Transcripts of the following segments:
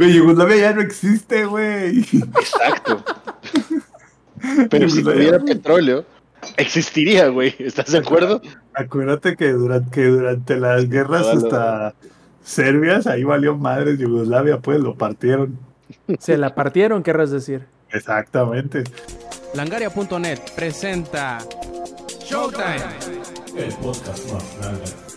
Güey, Yugoslavia ya no existe, güey. Exacto. Pero si tuviera petróleo, existiría, güey. ¿Estás de acuerdo? Acuérdate que durante, que durante las guerras hasta serbias, ahí valió madres Yugoslavia, pues lo partieron. Se la partieron, querrás decir. Exactamente. Langaria.net presenta Showtime. El podcast más grande.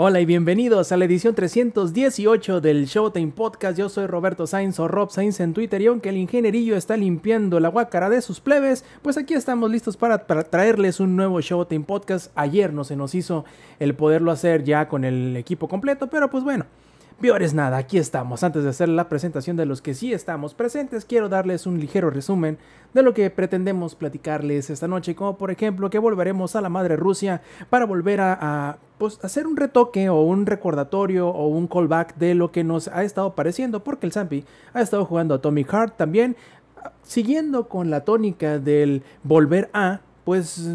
Hola y bienvenidos a la edición 318 del Showtime Podcast. Yo soy Roberto Sainz o Rob Sainz en Twitter y aunque el ingenierillo está limpiando la guácara de sus plebes, pues aquí estamos listos para, traerles un nuevo Showtime Podcast. Ayer no se nos hizo el poderlo hacer ya con el equipo completo, pero pues bueno. Peor es nada, aquí estamos. Antes de hacer la presentación de los que sí estamos presentes, quiero darles un ligero resumen de lo que pretendemos platicarles esta noche, como por ejemplo que volveremos a la madre Rusia para volver a, pues, hacer un retoque o un recordatorio o un callback de lo que nos ha estado pareciendo, porque el Zampi ha estado jugando a Tommy Heart también, siguiendo con la tónica del volver a, pues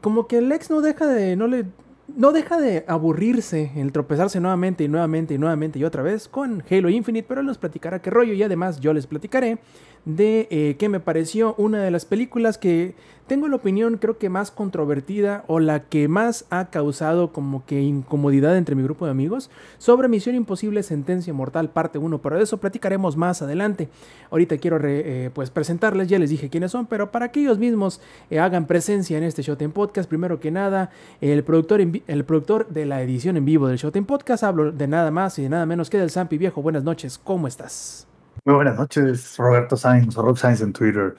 como que el ex no deja de, no le no deja de aburrirse el tropezarse nuevamente y nuevamente y nuevamente y otra vez con Halo Infinite, pero él nos platicará qué rollo y además yo les platicaré de eh, qué me pareció una de las películas que tengo la opinión creo que más controvertida o la que más ha causado como que incomodidad entre mi grupo de amigos sobre Misión Imposible Sentencia Mortal parte 1, pero de eso platicaremos más adelante. Ahorita quiero eh, pues presentarles, ya les dije quiénes son, pero para que ellos mismos eh, hagan presencia en este Showtime Podcast, primero que nada, el productor, el productor de la edición en vivo del Showtime Podcast, hablo de nada más y de nada menos que del Zampi Viejo. Buenas noches, ¿cómo estás? Muy buenas noches, Roberto Sainz Rob Sainz en Twitter.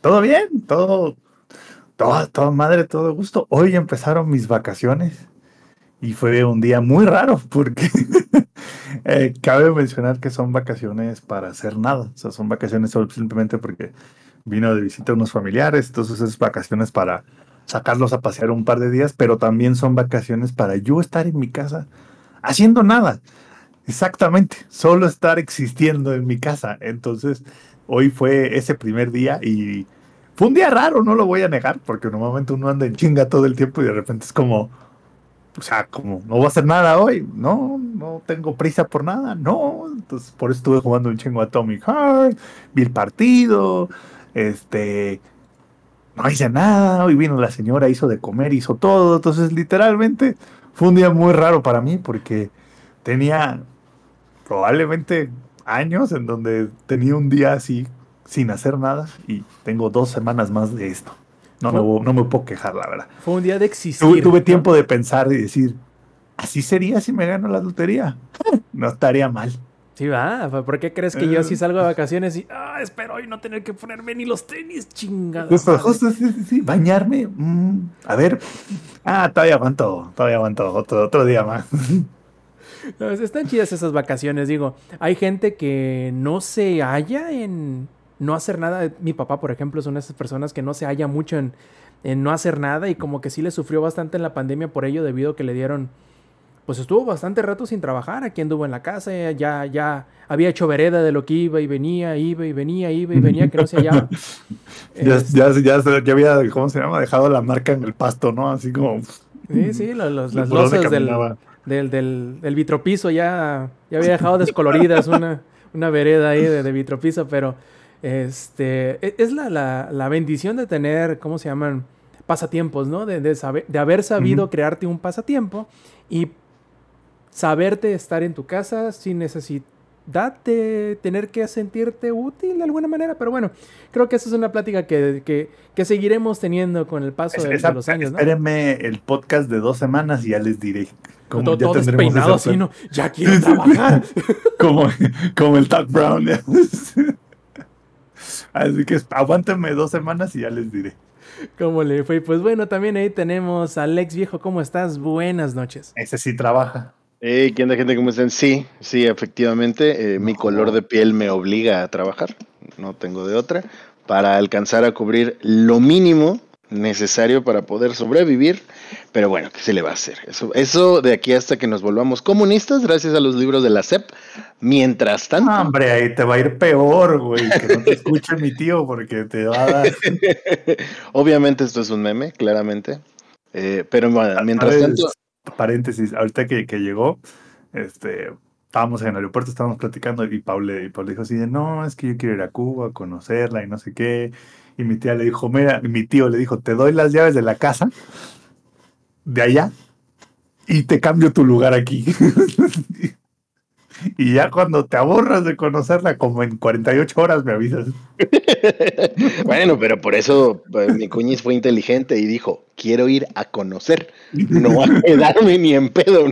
¿Todo bien? ¿Todo todo, madre, todo gusto. Hoy empezaron mis vacaciones y fue un día muy raro porque eh, cabe mencionar que son vacaciones para hacer nada. O sea, son vacaciones simplemente porque vino de visita a unos familiares, entonces es vacaciones para sacarlos a pasear un par de días, pero también son vacaciones para yo estar en mi casa haciendo nada. Exactamente, solo estar existiendo en mi casa. Entonces, hoy fue ese primer día y fue un día raro, no lo voy a negar, porque normalmente uno anda en chinga todo el tiempo y de repente es como, o sea, como, no voy a hacer nada hoy, no, no tengo prisa por nada, no. Entonces, por eso estuve jugando un chingo a Tommy Heart, vi el partido, este, no hice nada, hoy vino la señora, hizo de comer, hizo todo. Entonces, literalmente, fue un día muy raro para mí porque tenía probablemente años en donde tenía un día así sin hacer nada y tengo dos semanas más de esto. No, me, no me puedo quejar, la verdad. Fue un día de existir. Tuve, tiempo de pensar y decir, así sería si me gano la lotería. No estaría mal. Sí, va. ¿Por qué crees que yo si salgo de vacaciones y ah, espero hoy no tener que ponerme ni los tenis, chingada? Justo, justo, sí, sí, sí. Bañarme. Mm, a ver. Ah, todavía aguanto. Todavía aguanto. Otro, otro día más. están chidas esas vacaciones, digo. Hay gente que no se halla en no hacer nada. Mi papá, por ejemplo, es una de esas personas que no se halla mucho en, no hacer nada y como que sí le sufrió bastante en la pandemia por ello debido a que le dieron, pues estuvo bastante rato sin trabajar, aquí anduvo en la casa, ya, ya había hecho vereda de lo que iba y venía, iba y venía, iba y venía, que no se hallaba. ya, ya, ya, ya, había, ¿cómo se llama? Dejado la marca en el pasto, ¿no? Así como... Sí, sí, las losas del, del, del, del, vitropiso ya, ya había dejado descoloridas una, una vereda ahí de, de vitropiso, pero este, e, es la, la, bendición de tener, ¿cómo se llaman? Pasatiempos, ¿no? De, de, saber, de haber sabido crearte un pasatiempo y saberte estar en tu casa sin necesidad de tener que sentirte útil de alguna manera. Pero bueno, creo que esa es una plática que, que, seguiremos teniendo con el paso de, los años. ¿no? Espérenme el podcast de dos semanas y ya les diré. Como todo, ya despeinado así, ¿no? Ya quiero trabajar. como, como el Doc Brown. Así que aguántenme dos semanas y ya les diré. ¿Cómo le fue? Pues bueno, también ahí tenemos a Alex Viejo. ¿Cómo estás? Buenas noches. Ese sí trabaja. Hey, ¿Qué onda, gente? ¿Cómo están? Sí, sí, efectivamente. Eh, mi color de piel me obliga a trabajar. No tengo de otra. Para alcanzar a cubrir lo mínimo necesario para poder sobrevivir. Pero bueno, ¿qué se le va a hacer? Eso, eso de aquí hasta que nos volvamos comunistas, gracias a los libros de la CEP. Mientras tanto. hombre, ahí te va a ir peor, güey. Que no te escuche mi tío porque te va a dar. Obviamente, esto es un meme, claramente. Eh, pero bueno, mientras tanto. Paréntesis, ahorita que, que llegó, este, estábamos en el aeropuerto, estábamos platicando y Paul, y Paul dijo así de, no, es que yo quiero ir a Cuba, conocerla y no sé qué. Y mi tía le dijo, mira, mi tío le dijo, te doy las llaves de la casa de allá y te cambio tu lugar aquí. y ya cuando te aborras de conocerla, como en 48 horas me avisas. bueno, pero por eso pues, mi cuñiz fue inteligente y dijo, quiero ir a conocer, no a quedarme ni en pedo.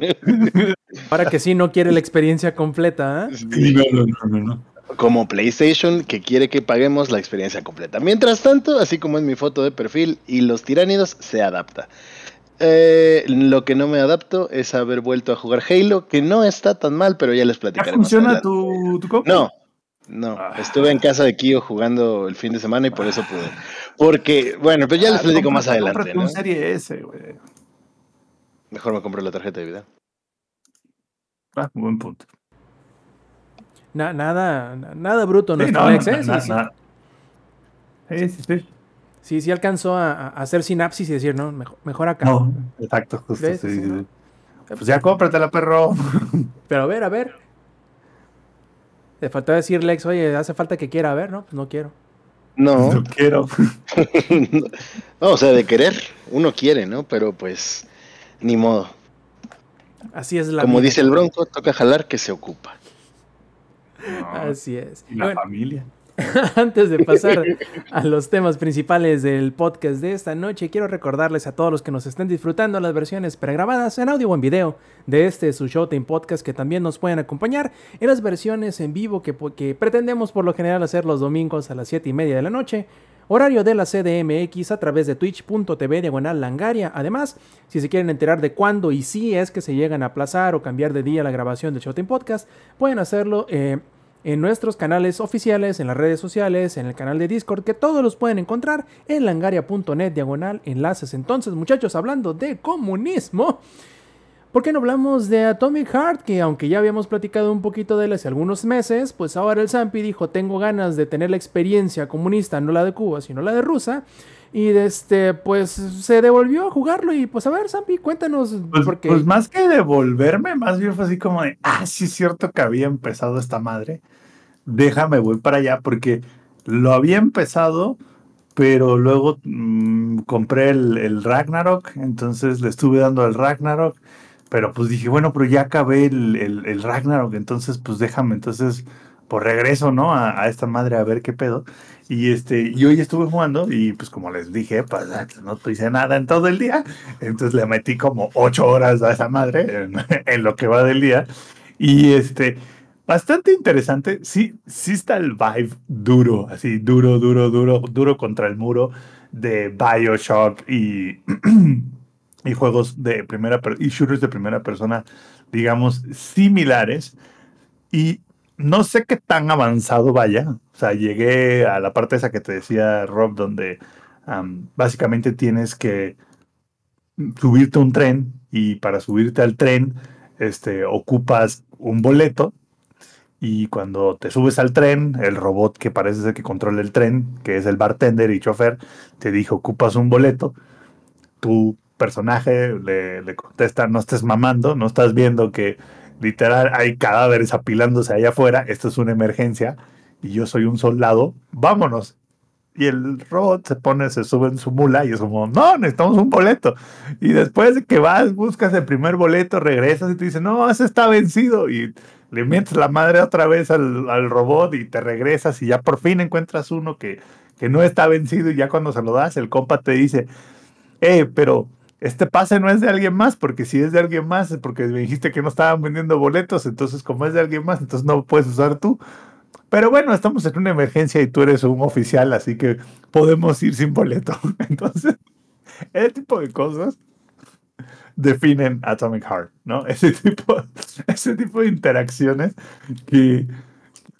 Para que sí no quiere la experiencia completa. ¿eh? Sí, no, no, no, no. Como PlayStation que quiere que paguemos la experiencia completa. Mientras tanto, así como en mi foto de perfil y los tiránidos, se adapta. Eh, lo que no me adapto es haber vuelto a jugar Halo, que no está tan mal, pero ya les platicaré. ¿Ya funciona tu, tu compu? No, no. Ah. Estuve en casa de Kio jugando el fin de semana y por eso pude. Porque, bueno, pues ya les Ah, platico más adelante. cómprate ¿no? un serie S, güey. Mejor me compro la tarjeta de vida. Ah, buen punto. Na- nada, na- nada bruto Sí, nuestro no, Alex, na- ¿eh? Sí, na- sí. na- Sí, sí, sí. Sí, sí alcanzó a, a hacer sinapsis y decir, no, mejor, mejor acá. No, exacto, justo. Pues ya cómpratela, perro. Pero a ver, a ver. Le faltaba decir Lex, oye, hace falta que quiera, a ver, ¿no? Pues no quiero. No, No quiero. no, o sea, de querer, uno quiere, ¿no? Pero pues, ni modo. Así es la Como vida. dice el bronco, toca jalar que se ocupa. Así es. Y la Bueno, familia. Antes de pasar a los temas principales del podcast de esta noche, quiero recordarles a todos los que nos estén disfrutando las versiones pregrabadas en audio o en video de este su Showtime Podcast que también nos pueden acompañar en las versiones en vivo que pretendemos por lo general hacer los domingos a las 7 y media de la noche. Horario de la CDMX a través de twitch.tv diagonal langaria. Además, si se quieren enterar de cuándo y si es que se llegan a aplazar o cambiar de día la grabación del Showtime Podcast, pueden hacerlo eh, en nuestros canales oficiales, en las redes sociales, en el canal de Discord, que todos los pueden encontrar en langaria.net diagonal enlaces. Entonces, muchachos, hablando de comunismo, ¿por qué no hablamos de Atomic Heart? Que aunque ya habíamos platicado un poquito de él hace algunos meses, pues ahora el Zampi dijo, tengo ganas de tener la experiencia comunista, no la de Cuba, sino la de Rusia. Y de este, pues se devolvió a jugarlo y pues a ver, Zampi, cuéntanos. Pues, porque... pues más que devolverme, más bien fue así como de, ah, sí es cierto que había empezado esta madre. Déjame, voy para allá porque lo había empezado, pero luego mm, compré el, el Ragnarok, entonces le estuve dando el Ragnarok, pero pues dije, bueno, pero ya acabé el, el- el Ragnarok, entonces pues déjame, entonces por regreso, ¿no? A, a esta madre a ver qué pedo. Y este, y hoy estuve jugando y pues como les dije, pues no hice nada en todo el día. Entonces le metí como ocho horas a esa madre en, en lo que va del día. Y este, bastante interesante. Sí, sí está el vibe duro, así duro, duro, duro, duro contra el muro de Bioshock y, y juegos de primera y shooters de primera persona, digamos, similares. Y no sé qué tan avanzado vaya. Llegué a la parte esa que te decía Rob, donde am, básicamente tienes que subirte a un tren y para subirte al tren este, ocupas un boleto y cuando te subes al tren, el robot que parece ser que controla el tren, que es el bartender y chofer, te dice ocupas un boleto, tu personaje le, le contesta no estés mamando, no estás viendo que literal hay cadáveres apilándose allá afuera, esto es una emergencia y yo soy un soldado, vámonos. Y el robot se pone, se sube en su mula y es como, no, necesitamos un boleto. Y después de que vas, buscas el primer boleto, regresas y te dice, no, ese está vencido. Y le metes la madre otra vez al, al robot y te regresas y ya por fin encuentras uno que, que no está vencido y ya cuando se lo das, el compa te dice, eh, pero este pase no es de alguien más, porque si es de alguien más, es porque me dijiste que no estaban vendiendo boletos, entonces como es de alguien más, entonces no puedes usar tú. Pero bueno, estamos en una emergencia y tú eres un oficial, así que podemos ir sin boleto. Entonces, ese tipo de cosas definen Atomic Heart, ¿no? Ese tipo, ese tipo de interacciones que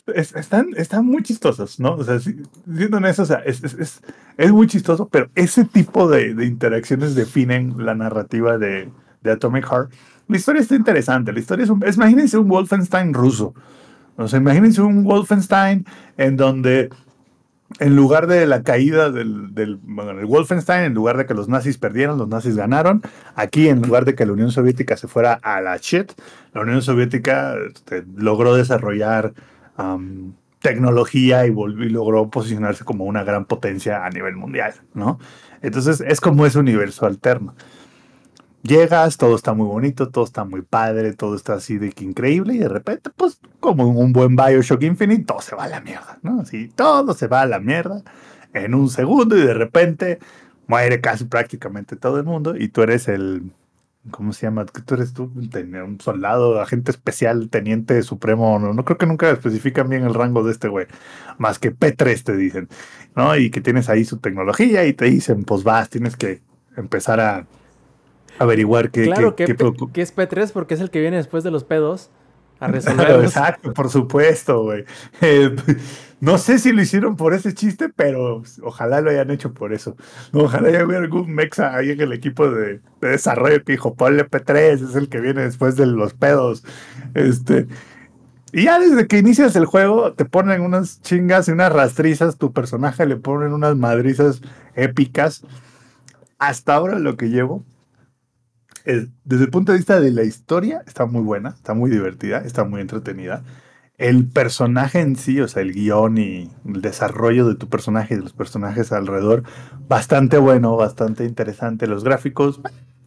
es- están, están muy chistosos, ¿no? O sea, si- siendo honesto, o sea, es, es, es, muy chistoso, pero ese tipo de, de interacciones definen la narrativa de, de Atomic Heart. La historia está interesante, la historia es un, imagínense un Wolfenstein ruso. O sea, imagínense un Wolfenstein en donde en lugar de la caída del, del bueno, el Wolfenstein, en lugar de que los nazis perdieran, los nazis ganaron. Aquí, en lugar de que la Unión Soviética se fuera a la shit, la Unión Soviética este, logró desarrollar um, tecnología y, volvió, y logró posicionarse como una gran potencia a nivel mundial, ¿no? Entonces es como ese universo alterno. Llegas, todo está muy bonito, todo está muy padre, todo está así de que increíble y de repente, pues como un buen Bioshock Infinite, todo se va a la mierda, ¿no? Así, todo se va a la mierda en un segundo y de repente muere casi prácticamente todo el mundo y tú eres el, ¿cómo se llama? Tú eres tú, un soldado, agente especial, teniente supremo, no, no creo que nunca especifican bien el rango de este güey, más que P3 te dicen, ¿no? Y que tienes ahí su tecnología y te dicen, pues vas, tienes que empezar a averiguar qué, claro qué, qué es P3 porque es el que viene después de los pedos a Claro, resolver. exacto, por supuesto, güey. Eh, no sé si lo hicieron por ese chiste, pero ojalá lo hayan hecho por eso. Ojalá haya habido algún mexa ahí en el equipo de, de desarrollo que dijo, ponle P3, es el que viene después de los pedos. Este, y ya desde que inicias el juego, te ponen unas chingas y unas rastrizas, tu personaje le ponen unas madrizas épicas. Hasta ahora lo que llevo es, desde el punto de vista de la historia, está muy buena, está muy divertida, está muy entretenida. El personaje en sí, o sea, el guion y el desarrollo de tu personaje y de los personajes alrededor, bastante bueno, bastante interesante. Los gráficos,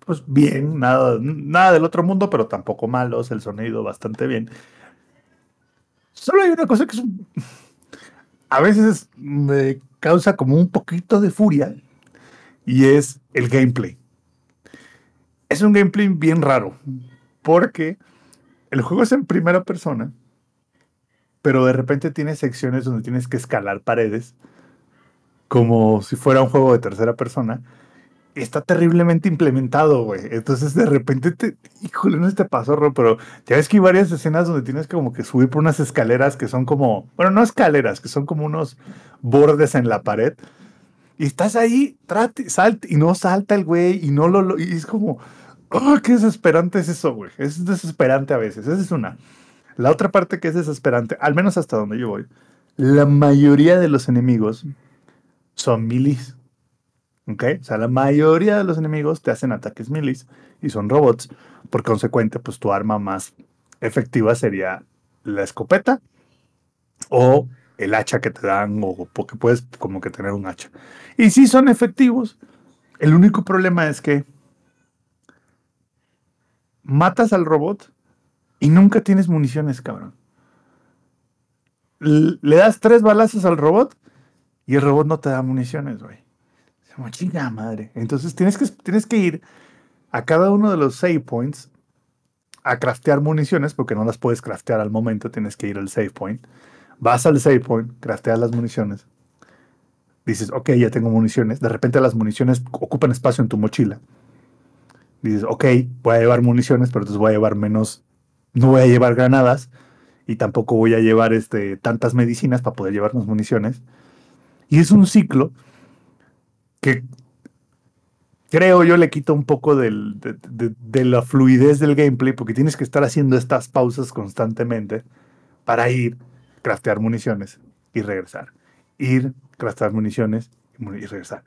pues bien, nada, nada del otro mundo, pero tampoco malos. El sonido, bastante bien. Solo hay una cosa que es a veces me causa como un poquito de furia y es el gameplay. Es un gameplay bien raro porque el juego es en primera persona, pero de repente tiene secciones donde tienes que escalar paredes como si fuera un juego de tercera persona. Está terriblemente implementado, güey. Entonces de repente te, híjole, no te pasó, Ro, pero ya ves que hay varias escenas donde tienes como que subir por unas escaleras que son como, bueno, no escaleras, que son como unos bordes en la pared. Y estás ahí, trate, salta, y no salta el güey, y no lo, lo- y es como, oh, qué desesperante es eso, güey. Es desesperante a veces, esa es una. La otra parte que es desesperante, al menos hasta donde yo voy, la mayoría de los enemigos son milis. ¿Ok? O sea, la mayoría de los enemigos te hacen ataques milis y son robots. Por consecuente, pues tu arma más efectiva sería la escopeta o el hacha que te dan o porque puedes como que tener un hacha. Y sí son efectivos. El único problema es que matas al robot y nunca tienes municiones, cabrón. Le das tres balazos al robot y el robot no te da municiones, güey. Chinga madre. Entonces tienes que, tienes que ir a cada uno de los save points a craftear municiones porque no las puedes craftear al momento, tienes que ir al save point. Vas al save point, crafteas las municiones. Dices, ok, ya tengo municiones. De repente las municiones ocupan espacio en tu mochila. Dices, ok, voy a llevar municiones, pero entonces voy a llevar menos. No voy a llevar granadas y tampoco voy a llevar este, tantas medicinas para poder llevar más municiones. Y es un ciclo que creo yo le quita un poco de la fluidez del gameplay porque tienes que estar haciendo estas pausas constantemente para ir, craftear municiones y regresar. Ir, craftear municiones y regresar.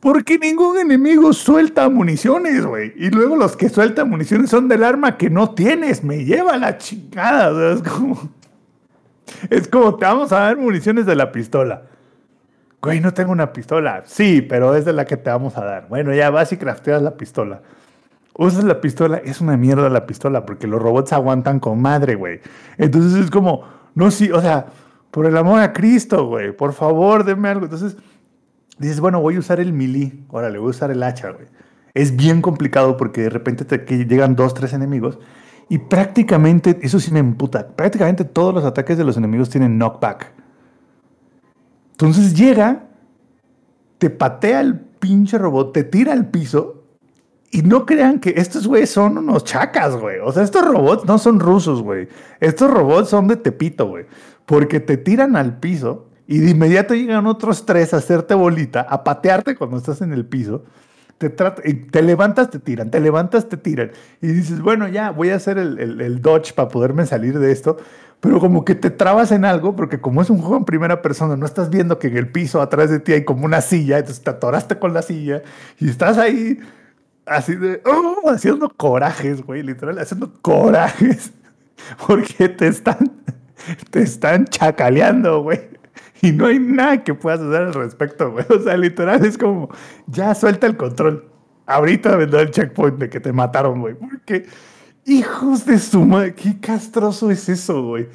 Porque ningún enemigo suelta municiones, güey. Y luego los que sueltan municiones son del arma que no tienes. Me lleva la chingada. o sea, es como. Es como te vamos a dar municiones de la pistola. Güey, no tengo una pistola. Sí, pero es de la que te vamos a dar. Bueno, ya vas y crafteas la pistola. Usas la pistola, es una mierda la pistola, porque los robots aguantan con madre, güey. Entonces es como, no, sí, o sea, por el amor a Cristo, güey, por favor, denme algo. Entonces dices, bueno, voy a usar el melee, órale, voy a usar el hacha, güey. Es bien complicado porque de repente te llegan dos, tres enemigos y prácticamente, eso sí me emputa, prácticamente todos los ataques de los enemigos tienen knockback. Entonces llega, te patea el pinche robot, te tira al piso y no crean que estos güeyes son unos chacas, güey. O sea, estos robots no son rusos, güey. Estos robots son de Tepito, güey. Porque te tiran al piso y de inmediato llegan otros tres a hacerte bolita, a patearte cuando estás en el piso. Te, te levantas, te tiran, te levantas, te tiran. Y dices, bueno, ya voy a hacer el, el- el dodge para poderme salir de esto. pero como que te trabas en algo, porque como es un juego en primera persona, no estás viendo que en el piso atrás de ti hay como una silla, entonces te atoraste con la silla y estás ahí así de, oh, haciendo corajes, güey, literal, haciendo corajes, porque te están, te están chacaleando, güey. Y no hay nada que puedas hacer al respecto, güey. O sea, literal es como, ya suelta el control. Ahorita vendrá el checkpoint de que te mataron, güey. Porque, hijos de su madre, qué castroso es eso, güey.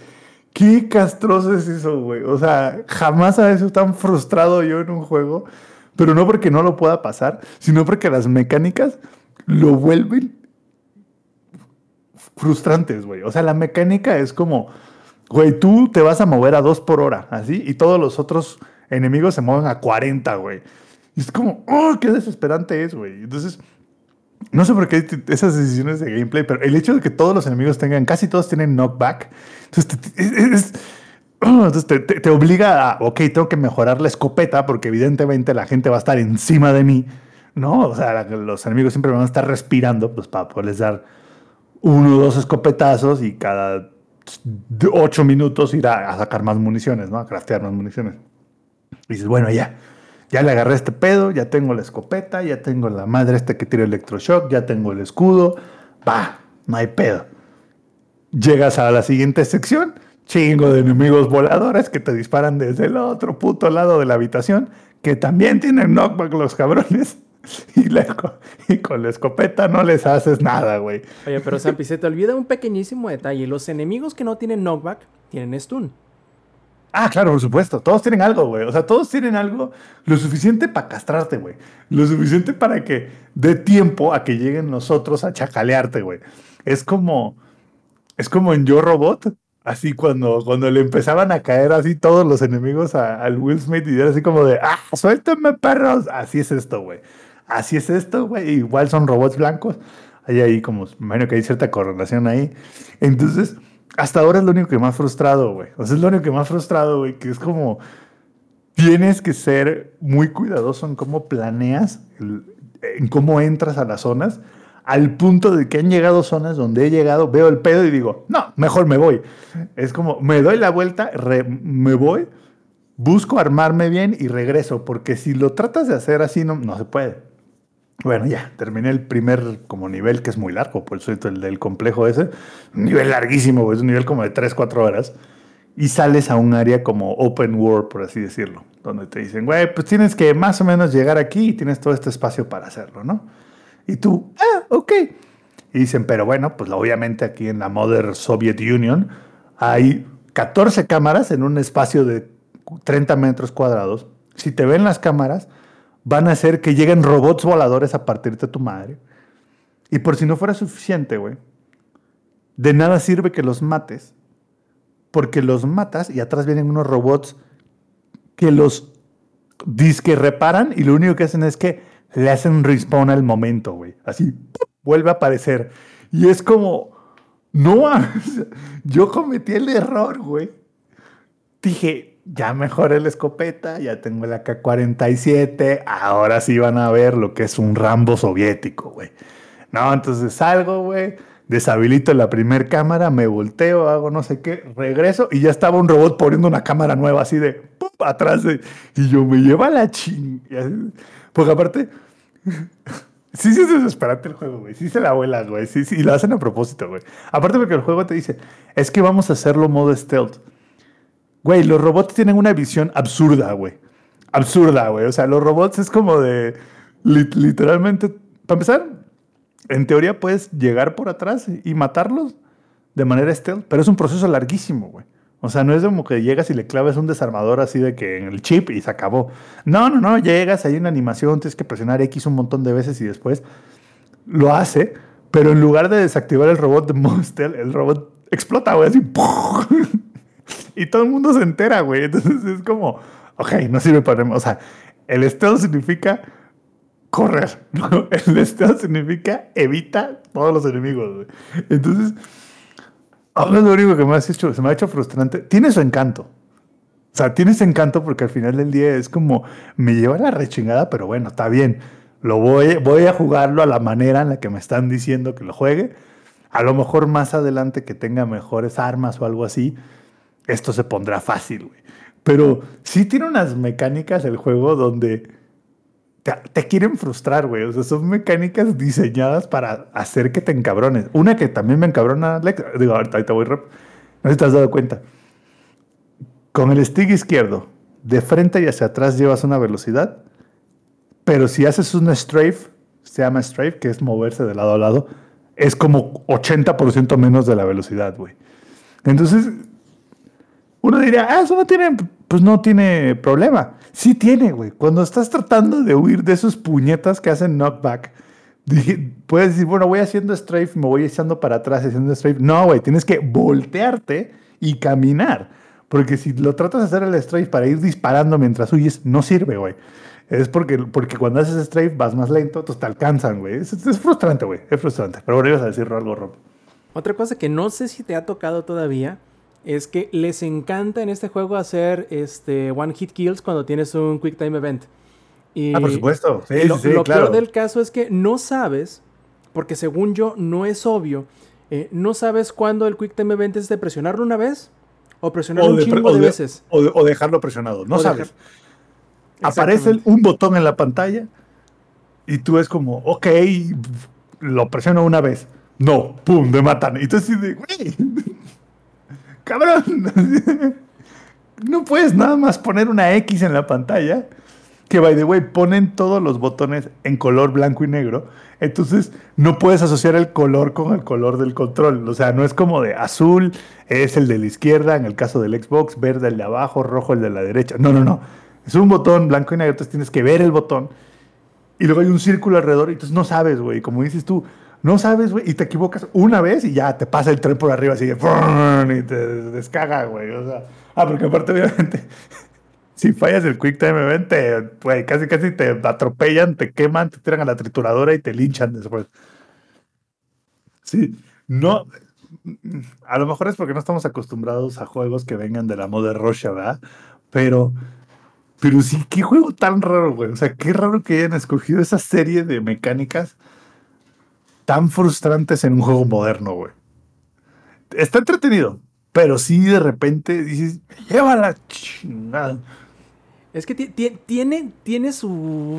Qué castroso es eso, güey. O sea, jamás a veces tan frustrado yo en un juego, pero no porque no lo pueda pasar, sino porque las mecánicas lo vuelven frustrantes, güey. O sea, la mecánica es como, güey, tú te vas a mover a dos por hora, así, y todos los otros enemigos se mueven a 40, güey. Y es como, oh, qué desesperante es, güey. Entonces, no sé por qué esas decisiones de gameplay, pero el hecho de que todos los enemigos tengan, casi todos tienen knockback, entonces te, es, entonces te, te, obliga a, ok, tengo que mejorar la escopeta porque evidentemente la gente va a estar encima de mí, ¿no? O sea, los enemigos siempre van a estar respirando, pues para poderles dar uno o dos escopetazos y cada ocho minutos ir a, a, sacar más municiones, ¿no? A craftear más municiones. Y dices, bueno, ya, ya le agarré este pedo, ya tengo la escopeta, ya tengo la madre este que tira electroshock, ya tengo el escudo, va, no hay pedo. Llegas a la siguiente sección, chingo de enemigos voladores que te disparan desde el otro puto lado de la habitación, que también tienen knockback los cabrones. Y, y, con la escopeta no les haces nada, güey. Oye, pero Sampi, se te olvida un pequeñísimo detalle. Los enemigos que no tienen knockback tienen stun. Ah, claro, por supuesto. Todos tienen algo, güey. O sea, todos tienen algo lo suficiente para castrarte, güey. Lo suficiente para que dé tiempo a que lleguen nosotros a chacalearte, güey. Es como. Es como en Yo Robot. Así cuando, cuando le empezaban a caer así todos los enemigos al Will Smith y era así como de, ah, suéltenme perros. Así es esto, güey. Así es esto, güey. Igual son robots blancos. Hay ahí como, imagino que hay cierta correlación ahí. Entonces, hasta ahora es lo único que ha frustrado, güey. O sea, es lo único que ha frustrado, güey, que es como tienes que ser muy cuidadoso en cómo planeas, en cómo entras a las zonas, al punto de que han llegado zonas donde he llegado, veo el pedo y digo, no, mejor me voy. Es como, me doy la vuelta, me voy, busco armarme bien y regreso, porque si lo tratas de hacer así, no, no se puede. Bueno, ya, terminé el primer como nivel, que es muy largo, por eso el del complejo ese. Un nivel larguísimo, es un nivel como de 3, 4 horas. Y sales a un área como open world, por así decirlo, donde te dicen, güey, pues tienes que más o menos llegar aquí y tienes todo este espacio para hacerlo, ¿no? Y tú, ah, ok. Y dicen, pero bueno, pues obviamente aquí en la Mother Soviet Union hay 14 cámaras en un espacio de 30 metros cuadrados. Si te ven las cámaras, van a hacer que lleguen robots voladores a partir de tu madre. Y por si no fuera suficiente, güey, de nada sirve que los mates, porque los matas y atrás vienen unos robots que los disque reparan y lo único que hacen es que le hacen respawn al momento, güey. Así, vuelve a aparecer. Y es como, no, yo cometí el error, güey. Dije, ya mejoré la escopeta, ya tengo la K-47, ahora sí van a ver lo que es un Rambo soviético, güey. No, entonces salgo, güey, deshabilito la primer cámara, me volteo, hago no sé qué, regreso y ya estaba un robot poniendo una cámara nueva así de ¡pum! atrás de... Y yo me lleva la ching... Porque aparte... Sí, sí es desesperante el juego, güey. Sí se la vuelas, güey. Sí, sí, y lo hacen a propósito, güey. Aparte porque el juego te dice, es que vamos a hacerlo modo stealth. Güey, los robots tienen una visión absurda, güey. Absurda, güey. O sea, los robots es como de. literalmente. Para empezar, en teoría puedes llegar por atrás y matarlos de manera stealth, pero es un proceso larguísimo, güey. O sea, no es como que llegas y le claves un desarmador así de que en el chip y se acabó. No, no, no, llegas, hay una animación, tienes que presionar X un montón de veces y después lo hace, pero en lugar de desactivar el robot de Monster, el robot explota, güey, así. y todo el mundo se entera, güey. Entonces es como, ok, no sirve para... O sea, el estado significa correr, ¿no? El estado significa evita todos los enemigos, güey. Entonces, ahora lo único que me ha hecho, se me ha hecho frustrante. Tiene su encanto. O sea, tiene ese encanto porque al final del día es como, me lleva la rechingada, pero bueno, está bien. Lo voy, voy a jugarlo a la manera en la que me están diciendo que lo juegue A lo mejor más adelante que tenga mejores armas o algo así, esto se pondrá fácil, güey. Pero sí tiene unas mecánicas el juego donde te, te quieren frustrar, güey. O sea, son mecánicas diseñadas para hacer que te encabrones. Una que también me encabrona, Alex, digo, ahorita ahorita voy rap. No sé si te has dado cuenta. Con el stick izquierdo, de frente y hacia atrás llevas una velocidad, pero si haces un strafe, se llama strafe, que es moverse de lado a lado, es como 80% menos de la velocidad, güey. Entonces, uno diría, ah, eso no tiene, pues no tiene problema. Sí tiene, güey. Cuando estás tratando de huir de esos puñetas que hacen knockback, puedes decir, bueno, voy haciendo strafe, me voy echando para atrás haciendo strafe. No, güey, tienes que voltearte y caminar. Porque si lo tratas de hacer el strafe para ir disparando mientras huyes, no sirve, güey. Es porque, porque cuando haces strafe vas más lento, entonces te alcanzan, güey. Es, es frustrante, güey. Es frustrante. Pero bueno, ibas a decir algo, Rob. Otra cosa que no sé si te ha tocado todavía es que les encanta en este juego hacer este one hit kills cuando tienes un quick time event. Y Ah, por supuesto. Sí, lo, sí, lo claro. peor del caso es que no sabes, porque según yo no es obvio, eh, no sabes cuándo el quick time event es de presionarlo una vez o presionarlo un de- chingo o de, de- veces. O, de- o dejarlo presionado. No sabes. dejar- Aparece un botón en la pantalla y tú es como, ok, lo presiono una vez. No, pum, me matan. Y tú así de, güey, cabrón. No puedes nada más poner una X en la pantalla. Que, by the way, ponen todos los botones en color blanco y negro. Entonces, no puedes asociar el color con el color del control. O sea, no es como de azul es el de la izquierda, en el caso del Xbox, verde el de abajo, rojo el de la derecha. No, no, no. Es un botón blanco y negro. Entonces, tienes que ver el botón. Y luego hay un círculo alrededor. Y entonces, no sabes, güey. Como dices tú, no sabes, güey. Y te equivocas una vez y ya te pasa el tren por arriba así de... Y te descaga, güey. O sea, ah, porque aparte, obviamente si fallas el Quick Time Event, te, güey, casi casi te atropellan, te queman, te tiran a la trituradora y te linchan después. Sí, no. A lo mejor es porque no estamos acostumbrados a juegos que vengan de la moda Russia, ¿verdad? Pero, pero sí, qué juego tan raro, güey. O sea, qué raro que hayan escogido esa serie de mecánicas tan frustrantes en un juego moderno, güey. Está entretenido, pero sí de repente dices, llévala chingada. Es que ti- ti- tiene, tiene su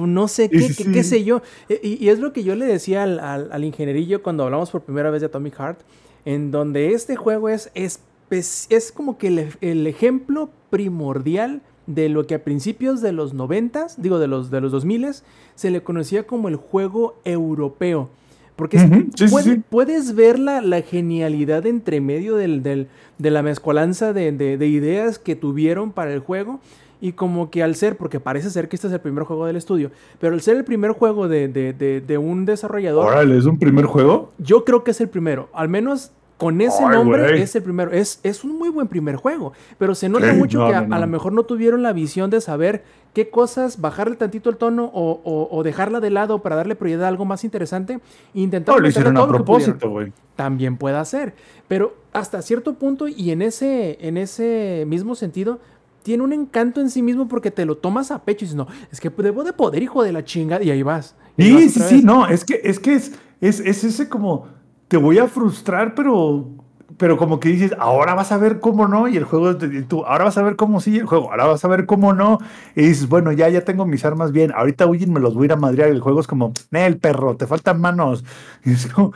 no sé qué, sí, qué, sí. qué sé yo. E- Y, y es lo que yo le decía al, al- al ingenierillo cuando hablamos por primera vez de Atomic Heart, en donde este juego es, espe- es como que el, el ejemplo primordial de lo que a principios de los 90, digo de los, de los 2000, se le conocía como el juego europeo. Porque sí, puede- sí. puedes ver la, la genialidad entre medio del, del- de la mezcolanza de, de- de ideas que tuvieron para el juego. Y como que al ser, porque parece ser que este es el primer juego del estudio, pero al ser el primer juego de, de- de- de un desarrollador, Órale, ¿es un primer juego? yo creo que es el primero. Al menos con ese Ay, nombre güey. es el primero. Es, es un muy buen primer juego. Pero se nota mucho no, que a, no, no. a lo mejor no tuvieron la visión de saber qué cosas, bajarle tantito el tono o, o- o dejarla de lado para darle prioridad a algo más interesante. Intentar No, lo hicieron a propósito, güey. también puede ser. Pero hasta cierto punto y en ese, en ese mismo sentido, tiene un encanto en sí mismo porque te lo tomas a pecho y dices, no, es que debo de poder, hijo de la chinga, y ahí vas. y Sí, vas sí, sí, no, es que es que es, es, es ese como te voy a frustrar, pero pero como que dices, ahora vas a ver cómo no, y el juego, tú, ahora vas a ver cómo sí, el juego, ahora vas a ver cómo no, y dices, bueno, ya, ya tengo mis armas bien, ahorita huyen, me los voy a ir a madrear, el juego es como, el perro, te faltan manos, y es como,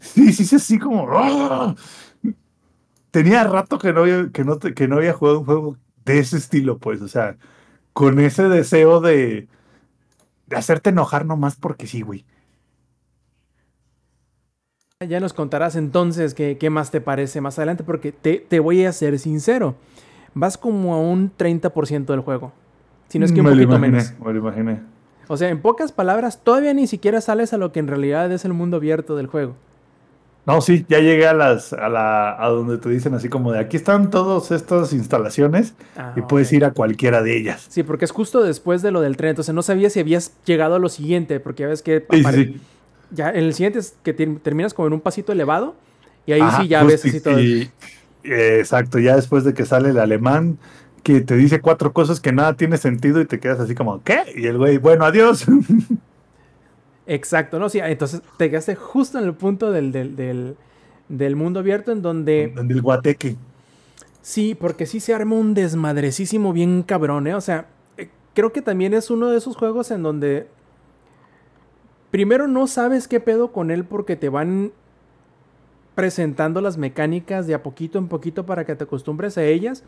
sí, sí, sí, así como, ¡ah! tenía rato que no, había- que, no, que no había jugado un juego de ese estilo, pues, o sea, con ese deseo de, de hacerte enojar nomás porque sí, güey. Ya nos contarás entonces qué, qué más te parece más adelante, porque te, te voy a ser sincero. Vas como a un 30% del juego. Si no es que un Me lo poquito imaginé, menos. Me lo imaginé. O sea, en pocas palabras, todavía ni siquiera sales a lo que en realidad es el mundo abierto del juego. No, sí, ya llegué a las a la a donde te dicen así como de aquí están todas estas instalaciones Ah, y puedes ir a cualquiera de ellas. Sí, porque es justo después de lo del tren. Entonces no sabía si habías llegado a lo siguiente, porque ya ves que sí. Ya en el siguiente es que ter- terminas como en un pasito elevado y ahí Ajá, sí ya ves así todo. y- exacto, ya después de que sale el alemán que te dice cuatro cosas que nada tiene sentido y te quedas así como, ¿qué? Y el güey, bueno, adiós. Exacto, ¿no? Sí, entonces te quedaste justo en el punto del, del, del, del mundo abierto en donde... Del guateque. Sí, porque sí se arma un desmadrecísimo bien cabrón, ¿eh? O sea, eh, creo que también es uno de esos juegos en donde primero no sabes qué pedo con él porque te van presentando las mecánicas de a poquito en poquito para que te acostumbres a ellas.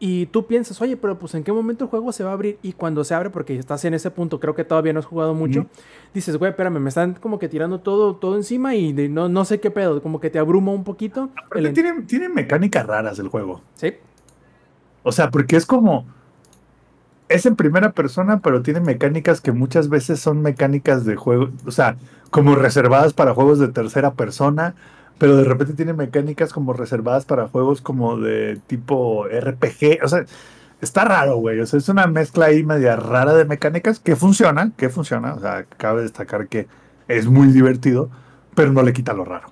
Y tú piensas, oye, pero pues en qué momento el juego se va a abrir. Y cuando se abre, porque estás en ese punto, creo que todavía no has jugado mucho, dices, güey, espérame, me están como que tirando todo, todo encima y no, no sé qué pedo, como que te abruma un poquito. El... Tiene, tiene mecánicas raras el juego. Sí. O sea, porque es como. Es en primera persona, pero tiene mecánicas que muchas veces son mecánicas de juego. O sea, como reservadas para juegos de tercera persona pero de repente tiene mecánicas como reservadas para juegos como de tipo RPG. O sea, está raro, güey. O sea, es una mezcla ahí media rara de mecánicas que funciona, que funciona. O sea, cabe destacar que es muy divertido, pero no le quita lo raro.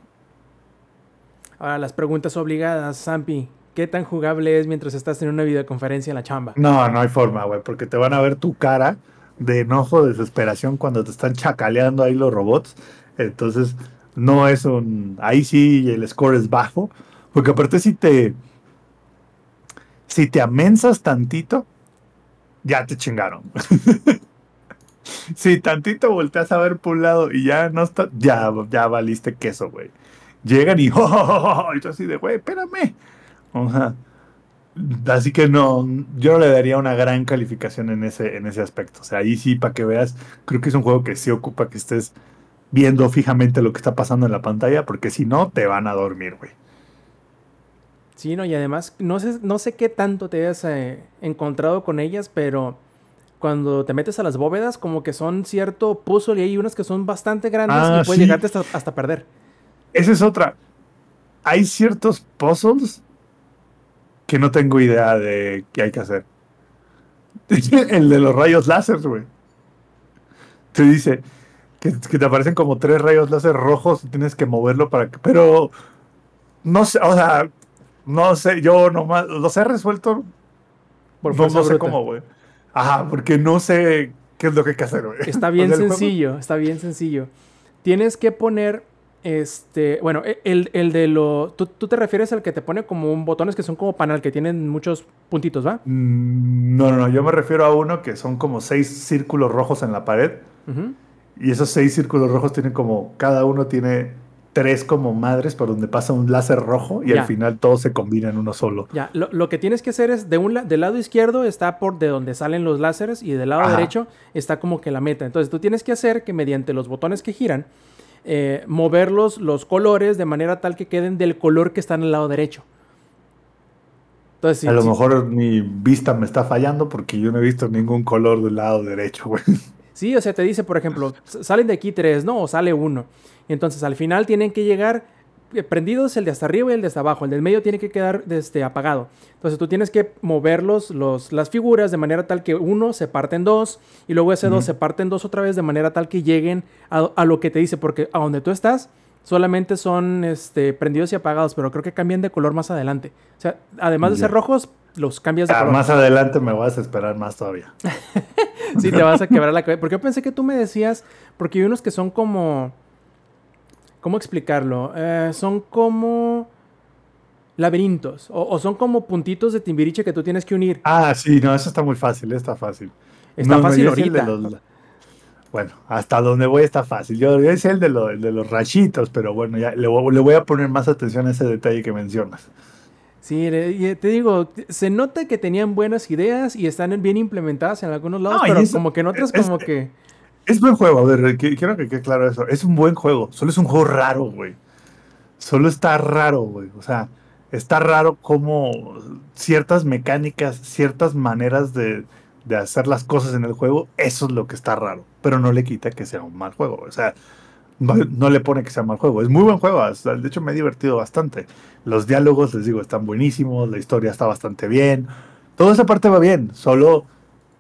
Ahora, las preguntas obligadas, Zampi. ¿Qué tan jugable es mientras estás en una videoconferencia en la chamba? No, no hay forma, güey, porque te van a ver tu cara de enojo, de desesperación cuando te están chacaleando ahí los robots. Entonces, no es un. Ahí sí el score es bajo. Porque aparte, si te. Si te amensas tantito, ya te chingaron. si tantito volteas a ver por un lado y ya no está. Ya, ya valiste queso, güey. Llegan y. ¡Oh! Y tú así de, güey, espérame. Así que no, yo no le daría una gran calificación en ese, en ese aspecto. O sea, ahí sí, para que veas, creo que es un juego que sí ocupa que estés viendo fijamente lo que está pasando en la pantalla, porque si no, te van a dormir, güey. Sí, no, y además, no sé, no sé qué tanto te hayas eh, encontrado con ellas, pero cuando te metes a las bóvedas, como que son cierto puzzle y hay unas que son bastante grandes y ah, pueden llegarte hasta, hasta perder. Esa es otra. Hay ciertos puzzles que no tengo idea de qué hay que hacer. El de los rayos láser, güey. Te dice, que, te aparecen como tres rayos láser rojos y tienes que moverlo para que. Pero no sé, o sea, no sé, yo nomás los he resuelto. Por no, no sé cómo, güey. Ajá, porque no sé qué es lo que hay que hacer, güey. Está bien sencillo, está bien sencillo. Tienes que poner este, bueno, e, el, el de lo. ¿tú, te refieres al que te pone como un botones que son como panel, que tienen muchos puntitos, ¿va? Mm, no, no, no. Yo me refiero a uno que son como seis círculos rojos en la pared. Y esos seis círculos rojos tienen como, cada uno tiene tres como madres por donde pasa un láser rojo y al final todo se combina en uno solo. Ya, lo, que tienes que hacer es, de un del lado izquierdo está por de donde salen los láseres y del lado derecho está como que la meta. Entonces tú tienes que hacer que mediante los botones que giran, eh, moverlos los colores de manera tal que queden del color que está en el lado derecho. Entonces, a lo mejor mi vista me está fallando porque yo no he visto ningún color del lado derecho, güey. Sí, o sea, te dice, por ejemplo, salen de aquí tres, ¿no? O sale uno. Entonces, al final tienen que llegar eh, prendidos el de hasta arriba y el de hasta abajo. El del medio tiene que quedar este, apagado. Entonces, tú tienes que moverlos, los, las figuras, de manera tal que uno se parte en dos y luego ese dos se parte en dos otra vez, de manera tal que lleguen a, lo que te dice, porque a donde tú estás solamente son este, prendidos y apagados, pero creo que cambian de color más adelante. O sea, además de ser rojos, los cambias de ah, color. Más adelante me vas a esperar más todavía. sí, te vas a quebrar la cabeza. Porque yo pensé que tú me decías, porque hay unos que son como... ¿Cómo explicarlo? Eh, son como laberintos o, son como puntitos de timbiriche que tú tienes que unir. Ah, sí, no, eso está muy fácil, está fácil. Está fácil ahorita. bueno, hasta donde voy está fácil. Yo es el de, de los rachitos, pero bueno, ya le, le, voy a poner más atención a ese detalle que mencionas. Sí, te digo, se nota que tenían buenas ideas y están bien implementadas en algunos lados, pero como que en otros como que... Es buen juego, a ver, quiero que quede claro eso. Es un buen juego, solo es un juego raro, güey. Solo está raro, güey. O sea, está raro como ciertas mecánicas, ciertas maneras de, de hacer las cosas en el juego, eso es lo que está raro. Pero no le quita que sea un mal juego. O sea, no, le pone que sea mal juego. Es muy buen juego. De hecho, me he divertido bastante. Los diálogos, les digo, están buenísimos. La historia está bastante bien. Toda esa parte va bien. Solo,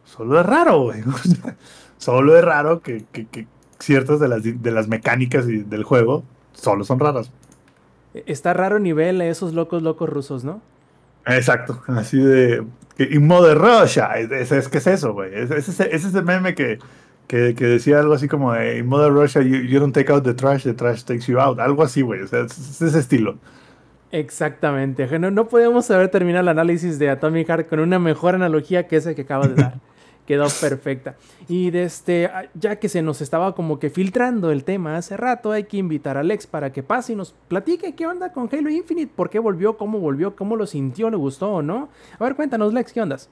solo es raro, güey. solo es raro que, ciertas de las, de las mecánicas del juego solo son raras. Está raro nivel esos locos, locos rusos, ¿no? Exacto. Así de. Y Mother Russia. Es, es, que es eso, güey. Es, es, ese meme que Que, que decía algo así como, in Mother Russia, you, you don't take out the trash, the trash takes you out. Algo así, güey. O sea, es, es ese estilo. Exactamente. No, no podemos haber terminado el análisis de Atomic Heart con una mejor analogía que esa que acaba de dar. Quedó perfecta. Y desde, ya que se nos estaba como que filtrando el tema hace rato, hay que invitar a Alex para que pase y nos platique qué onda con Halo Infinite, por qué volvió, cómo volvió, cómo lo sintió, le gustó o no. A ver, cuéntanos, Lex, ¿qué ondas?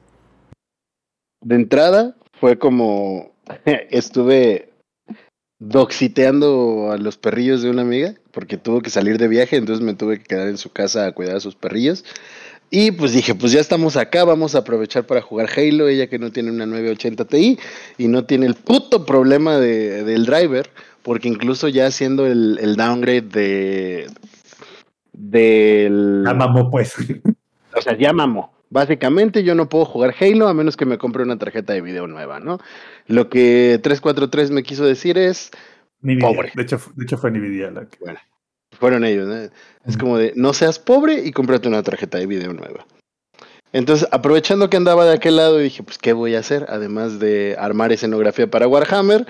De entrada fue como estuve doxiteando a los perrillos de una amiga porque tuvo que salir de viaje, entonces me tuve que quedar en su casa a cuidar a sus perrillos. Y pues dije, pues ya estamos acá, vamos a aprovechar para jugar Halo, ella que no tiene una 980 Ti y no tiene el puto problema de, del driver, porque incluso ya haciendo el, el downgrade de del... Ah, mamó, pues. O sea, ya mamó. Básicamente yo no puedo jugar Halo a menos que me compre una tarjeta de video nueva, ¿no? Lo que 343 me quiso decir es... Nvidia. Pobre. De hecho, de hecho fue Nvidia la que... Bueno, fueron ellos, ¿no? Es como de, no seas pobre y cómprate una tarjeta de video nueva. Entonces, aprovechando que andaba de aquel lado, dije, pues, ¿qué voy a hacer? Además de armar escenografía para Warhammer,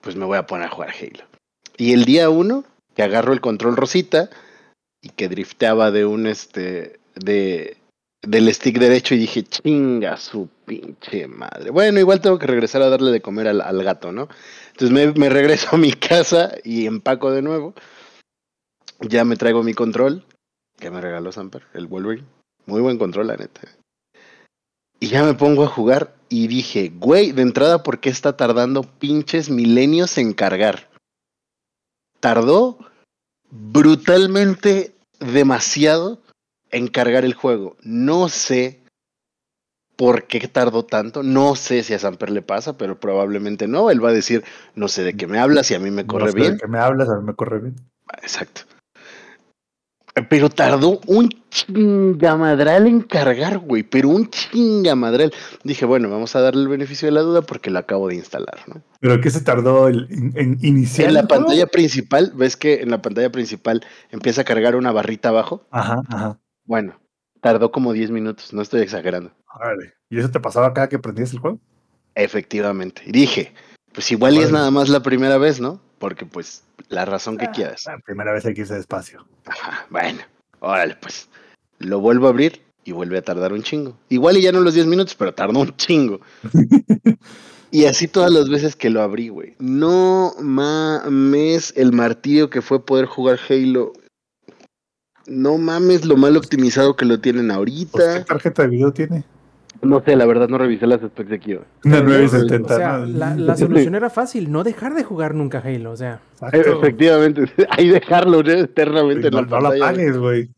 pues me voy a poner a jugar Halo. Y el día uno, que agarro el control rosita y que drifteaba de un, este, de, del stick derecho y dije, chinga su pinche madre. Bueno, igual tengo que regresar a darle de comer al, al gato, ¿no? Entonces me, me regreso a mi casa y empaco de nuevo. Ya me traigo mi control, que me regaló Samper, el Wolverine. Muy buen control, la neta. Y ya me pongo a jugar y dije, güey, de entrada, ¿por qué está tardando pinches milenios en cargar? Tardó brutalmente demasiado en cargar el juego. No sé por qué tardó tanto. No sé si a Samper le pasa, pero probablemente no. Él va a decir, no sé de qué me hablas y a mí me corre No sé bien. de qué me hablas? A mí me corre bien. Exacto. Pero tardó un chingamadral en cargar, güey. Pero un chingamadral. Dije, bueno, vamos a darle el beneficio de la duda porque lo acabo de instalar, ¿no? ¿Pero qué se tardó el- en, en iniciar? En la pantalla principal, ves que en la pantalla principal empieza a cargar una barrita abajo. Ajá, ajá. Bueno, tardó como 10 minutos, no estoy exagerando. Órale. ¿Y eso te pasaba cada que prendías el juego? Efectivamente. Dije, pues igual y es nada más la primera vez, ¿no? Porque pues la razón que quieras. La primera vez hay que irse despacio. Ajá, bueno, órale, pues. Lo vuelvo a abrir y vuelve a tardar un chingo. Igual y ya no los 10 minutos, pero tardó un chingo. y así todas las veces que lo abrí, güey. No mames el martillo que fue poder jugar Halo. No mames lo mal optimizado que lo tienen Pues, ¿Qué ahorita. tarjeta de video tiene? No sé, la verdad no revisé las specs de aquí. güey. Una O 970. sea, ¿no? la, la solución era fácil, no dejar de jugar nunca Halo. O sea, Exacto. Efectivamente, ahí dejarlo ¿no? eternamente en No, la no la pantalla. pagues, güey.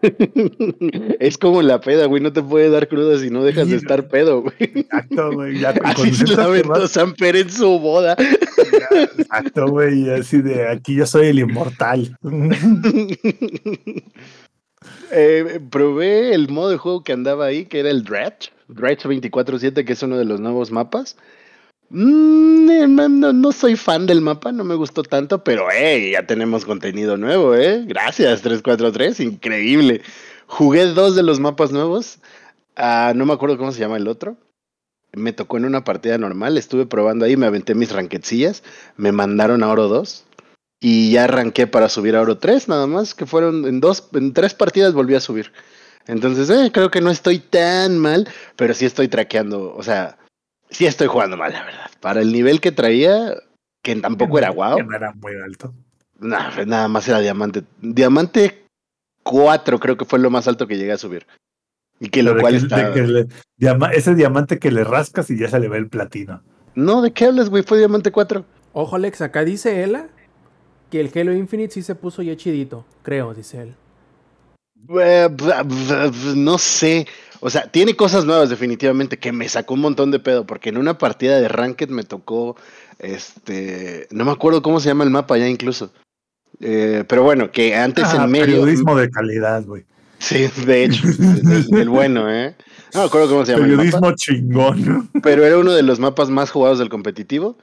es como la peda, güey. No te puede dar cruda si no dejas de estar pedo, güey. Exacto, güey. Ya, Así se que lamentó vas- Samper en su boda. ya, Exacto, güey. y Así de aquí yo soy el inmortal. Eh, probé el modo de juego que andaba ahí, que era el Dredge. Dredge 24-7, que es uno de los nuevos mapas. Mm, eh, no, soy fan del mapa, no me gustó tanto, pero hey, ya tenemos contenido nuevo, ¿eh? Gracias, 343, increíble. Jugué dos de los mapas nuevos. Ah, no me acuerdo cómo se llama el otro. Me tocó en una partida normal, estuve probando ahí, me aventé mis ranquetcillas, me mandaron a Oro 2 y ya arranqué para subir a Oro 3, nada más, que fueron en dos, en tres partidas volví a subir. Entonces, eh, creo que no estoy tan mal, pero sí estoy traqueando, o sea, sí estoy jugando mal, la verdad. Para el nivel que traía, que tampoco era guau, Que no era muy alto. nah, nada más era diamante. Diamante 4 creo que fue lo más alto que llegué a subir. Y que lo Pero cual que- está... de que le- diama- ese diamante que le rascas y ya se le ve el platino. No, ¿de qué hablas, güey? Fue diamante 4. ojo Alex, acá dice Ela que el Halo Infinite sí se puso ya chidito, creo, dice él. Eh, No sé. O sea, tiene cosas nuevas definitivamente que me sacó un montón de pedo. Porque en una partida de Ranked me tocó. Este. No me acuerdo cómo se llama el mapa ya incluso. Eh, pero bueno, que antes Ah, en medio. periodismo de calidad, güey. Sí, de hecho. el, el bueno, ¿eh? No me acuerdo cómo se llama el mapa. Periodismo chingón. Pero era uno de los mapas más jugados del competitivo.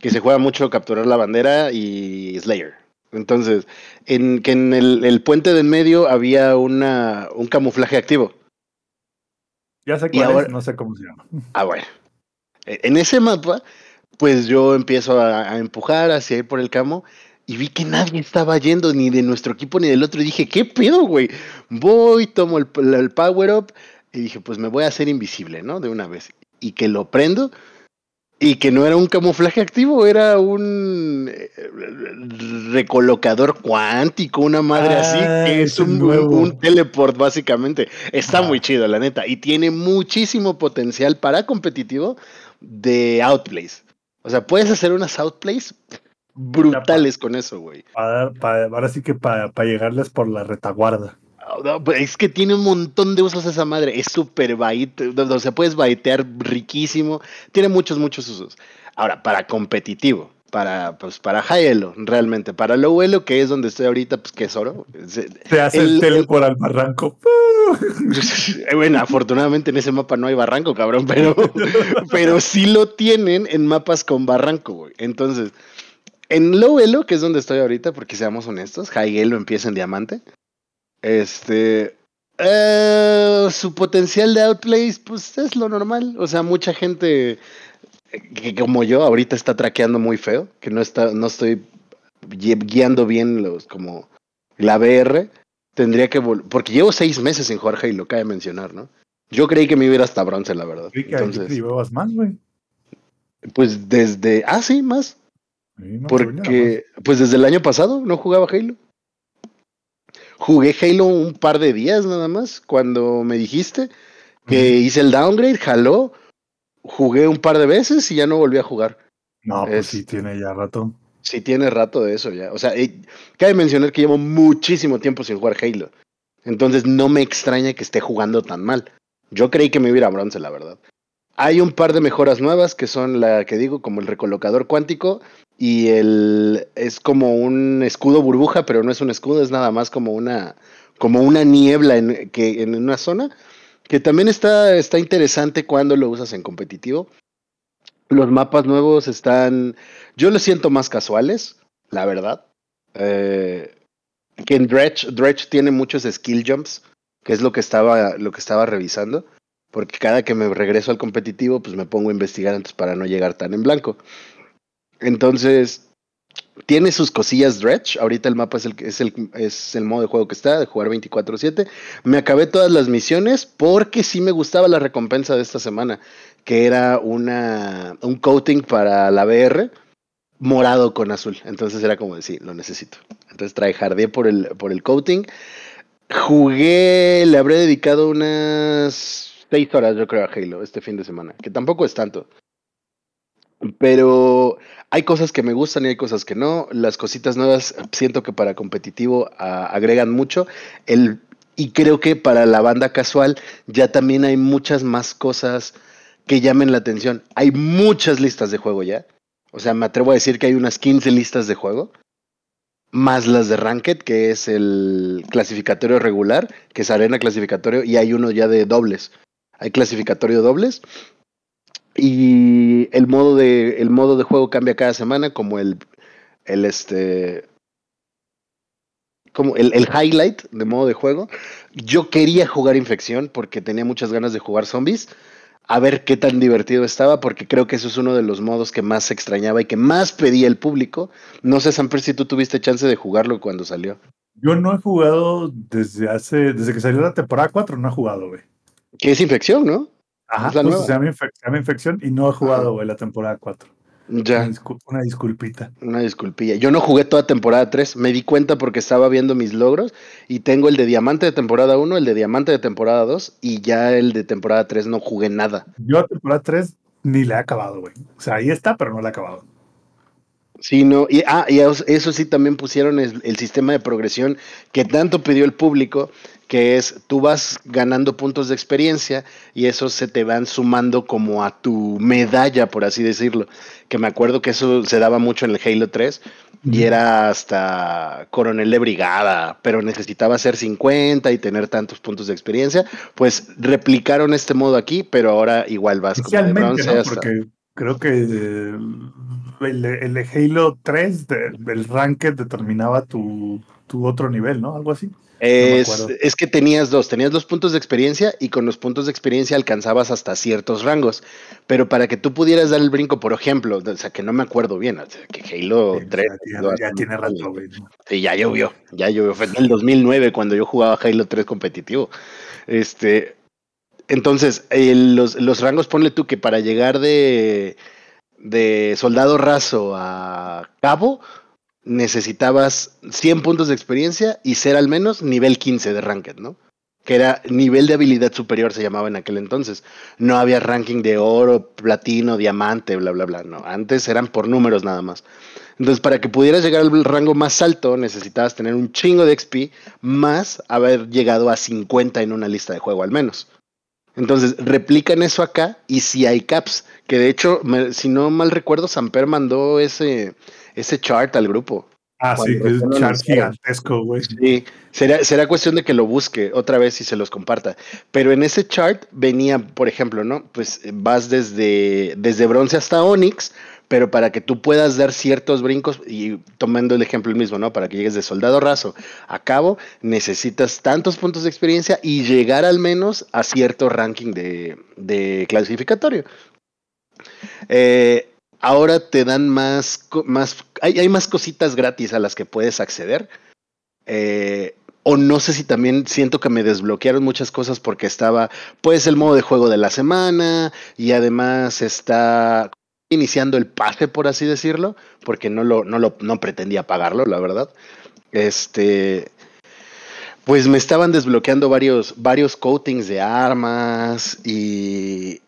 Que se juega mucho capturar la bandera y Slayer. Entonces, en, que en el, el puente de en medio había una, un camuflaje activo. Ya sé cuál ahora- es, no sé cómo se llama. Ah, bueno. E- En ese mapa pues yo empiezo a, a empujar hacia ir por el camo y vi que nadie estaba yendo, ni de nuestro equipo ni del otro. Y dije, ¿qué pedo, güey? Voy, tomo el, el power up y dije, pues me voy a hacer invisible, ¿no? De una vez. Y que lo prendo y que no era un camuflaje activo, era un eh, recolocador cuántico, una madre así, Ah, que es un, un teleport básicamente. Está muy chido, la neta, y tiene muchísimo potencial para competitivo de outplays. O sea, puedes hacer unas outplays brutales con eso, güey. Pa- pa- ahora sí que para llegarles por la retaguarda. Pues Es que tiene un montón de usos esa madre. Es súper bait. O sea, puedes baitear riquísimo. Tiene muchos, muchos usos. Ahora, para competitivo, para, pues, para high elo, realmente. Para low elo, que es donde estoy ahorita, pues que es oro. Se- Te hace el, El- teleport al barranco. Bueno, afortunadamente en ese mapa no hay barranco, cabrón, pero, pero sí lo tienen en mapas con barranco, güey. Entonces, en low elo, que es donde estoy ahorita, porque seamos honestos, high elo empieza en diamante. Este. eh, su potencial de outplays, pues es lo normal. O sea, mucha gente que como yo ahorita está traqueando muy feo, que no está, no estoy gui- guiando bien los como la BR. Tendría que vol- porque llevo seis meses sin jugar Halo, cabe mencionar, ¿no? Yo creí que me iba a ir hasta bronce, la verdad. Creí que Entonces, llevabas más, güey. pues desde. Ah, sí, más. Sí, no, Porque, pues desde el año pasado no jugaba Halo. Jugué Halo un par de días nada más, cuando me dijiste que hice el downgrade, jaló, jugué un par de veces y ya no volví a jugar. No, pues es- sí, tiene ya rato. Sí tiene rato de eso ya. O sea, eh, cabe mencionar que llevo muchísimo tiempo sin jugar Halo. Entonces no me extraña que esté jugando tan mal. Yo creí que me iba a ir a bronce, la verdad. Hay un par de mejoras nuevas que son la que digo, como el recolocador cuántico y el es como un escudo burbuja, pero no es un escudo, es nada más como una como una niebla en, que, en una zona que también está, está interesante cuando lo usas en competitivo. Los mapas nuevos están, yo los siento más casuales, la verdad. Eh, que en Dredge, Dredge tiene muchos skill jumps, que es lo que estaba, lo que estaba revisando. Porque cada que me regreso al competitivo, pues me pongo a investigar antes para no llegar tan en blanco. Entonces, tiene sus cosillas Dredge. Ahorita el mapa es el, es el, es el modo de juego que está, de jugar 24-7. Me acabé todas las misiones porque sí me gustaba la recompensa de esta semana, que era una, un coating para la BR morado con azul. Entonces era como decir, lo necesito. Entonces trae jardín por el, por el coating. Jugué, le habré dedicado unas seis horas, yo creo, a Halo este fin de semana, que tampoco es tanto. Pero hay cosas que me gustan y hay cosas que no. Las cositas nuevas siento que para competitivo a, agregan mucho. El, y creo que para la banda casual ya también hay muchas más cosas que llamen la atención. Hay muchas listas de juego ya. O sea, me atrevo a decir que hay unas 15 listas de juego. Más las de Ranked, que es el clasificatorio regular, que es arena clasificatorio, y hay uno ya de dobles. Hay clasificatorio dobles. Y el modo de, el modo de juego cambia cada semana, como el, el este. Como el, el highlight de modo de juego. Yo quería jugar infección porque tenía muchas ganas de jugar zombies. A ver qué tan divertido estaba, porque creo que eso es uno de los modos que más extrañaba y que más pedía el público. No sé, Samper, si tú tuviste chance de jugarlo cuando salió. Yo no he jugado desde hace, desde que salió la temporada 4, no he jugado, güey. Que es infección, ¿no? Ajá, Es la justo nueva. se llama, infec- se llama infección y no he jugado, güey, la temporada 4. Una, Ya, discul- una disculpita. una disculpilla. Yo no jugué toda temporada 3. Me di cuenta porque estaba viendo mis logros y tengo el de diamante de temporada 1, el de diamante de temporada 2 y ya el de temporada 3 no jugué nada. Yo a temporada 3 ni la he acabado, güey. O sea, ahí está, pero no la he acabado. Sí, no, y, ah, y eso, eso sí también pusieron el, el sistema de progresión que tanto pidió el público, que es tú vas ganando puntos de experiencia y esos se te van sumando como a tu medalla, por así decirlo. Que me acuerdo que eso se daba mucho en el Halo 3 y era hasta coronel de brigada, pero necesitaba ser 50 y tener tantos puntos de experiencia. Pues replicaron este modo aquí, pero ahora igual vas como de bronce ¿no? hasta- Porque creo que eh, el, Halo 3, de- el ranked determinaba tu, tu otro nivel, ¿no? Algo así. Es, acuerdo. es que tenías dos, tenías los puntos de experiencia y con los puntos de experiencia alcanzabas hasta ciertos rangos. Pero para que tú pudieras dar el brinco, por ejemplo, o sea, que no me acuerdo bien, o sea, que Halo Sí, 3. ya, tiene- ya tiene rato, güey. Sí, ya llovió, ya llovió. Fue en el 2009 cuando yo jugaba Halo 3 competitivo. Este, entonces, el- los, los rangos, ponle tú que para llegar de, de soldado raso a cabo, necesitabas 100 puntos de experiencia y ser al menos nivel 15 de ranked, ¿no? Que era nivel de habilidad superior, se llamaba en aquel entonces. No había ranking de oro, platino, diamante, bla, bla, bla. No, antes eran por números nada más. Entonces, para que pudieras llegar al rango más alto, necesitabas tener un chingo de XP, más haber llegado a 50 en una lista de juego al menos. Entonces, replican eso acá y si hay caps, que de hecho, si no mal recuerdo, Samper mandó ese, ese chart al grupo. Ah, sí, que es un chart gigantesco, güey. Sí, será, será cuestión de que lo busque otra vez y se los comparta. Pero en ese chart venía, por ejemplo, ¿no? Pues eh, vas desde, desde bronce hasta Onyx, pero para que tú puedas dar ciertos brincos, y tomando el ejemplo el mismo, ¿no? Para que llegues de soldado raso a cabo, necesitas tantos puntos de experiencia y llegar al menos a cierto ranking de, de clasificatorio. Eh, ahora te dan más, más hay, más cositas gratis a las que puedes acceder. Eh, o no sé si también siento que me desbloquearon muchas cosas porque estaba, pues, el modo de juego de la semana y además está iniciando el pase, por así decirlo, porque no lo, no lo, no pretendía pagarlo, la verdad. Este, pues me estaban desbloqueando varios, varios coatings de armas y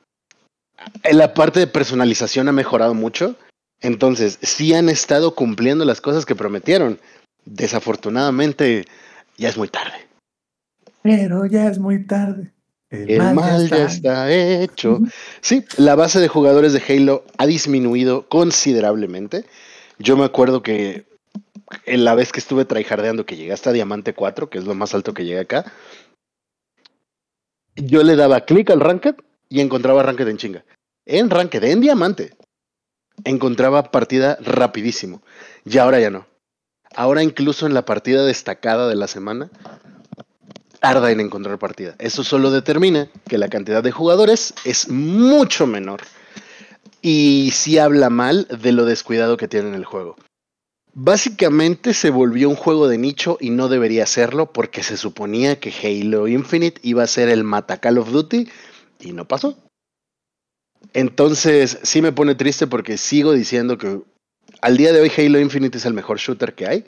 en la parte de personalización ha mejorado mucho. Entonces, sí han estado cumpliendo las cosas que prometieron. Desafortunadamente, ya es muy tarde. Pero ya es muy tarde. El mal ya está hecho. Sí, la base de jugadores de Halo ha disminuido considerablemente. Yo me acuerdo que en la vez que estuve tryhardeando, que llegué hasta Diamante 4, que es lo más alto que llegué acá, yo le daba clic al Ranked y encontraba Ranked en chinga. En Ranked, en Diamante, encontraba partida rapidísimo. Y ahora ya no. Ahora incluso en la partida destacada de la semana, tarda en encontrar partida. Eso solo determina que la cantidad de jugadores es mucho menor. Y sí habla mal de lo descuidado que tienen el juego. Básicamente se volvió un juego de nicho y no debería serlo porque se suponía que Halo Infinite iba a ser el mata Call of Duty y no pasó. Entonces sí me pone triste porque sigo diciendo que al día de hoy Halo Infinite es el mejor shooter que hay.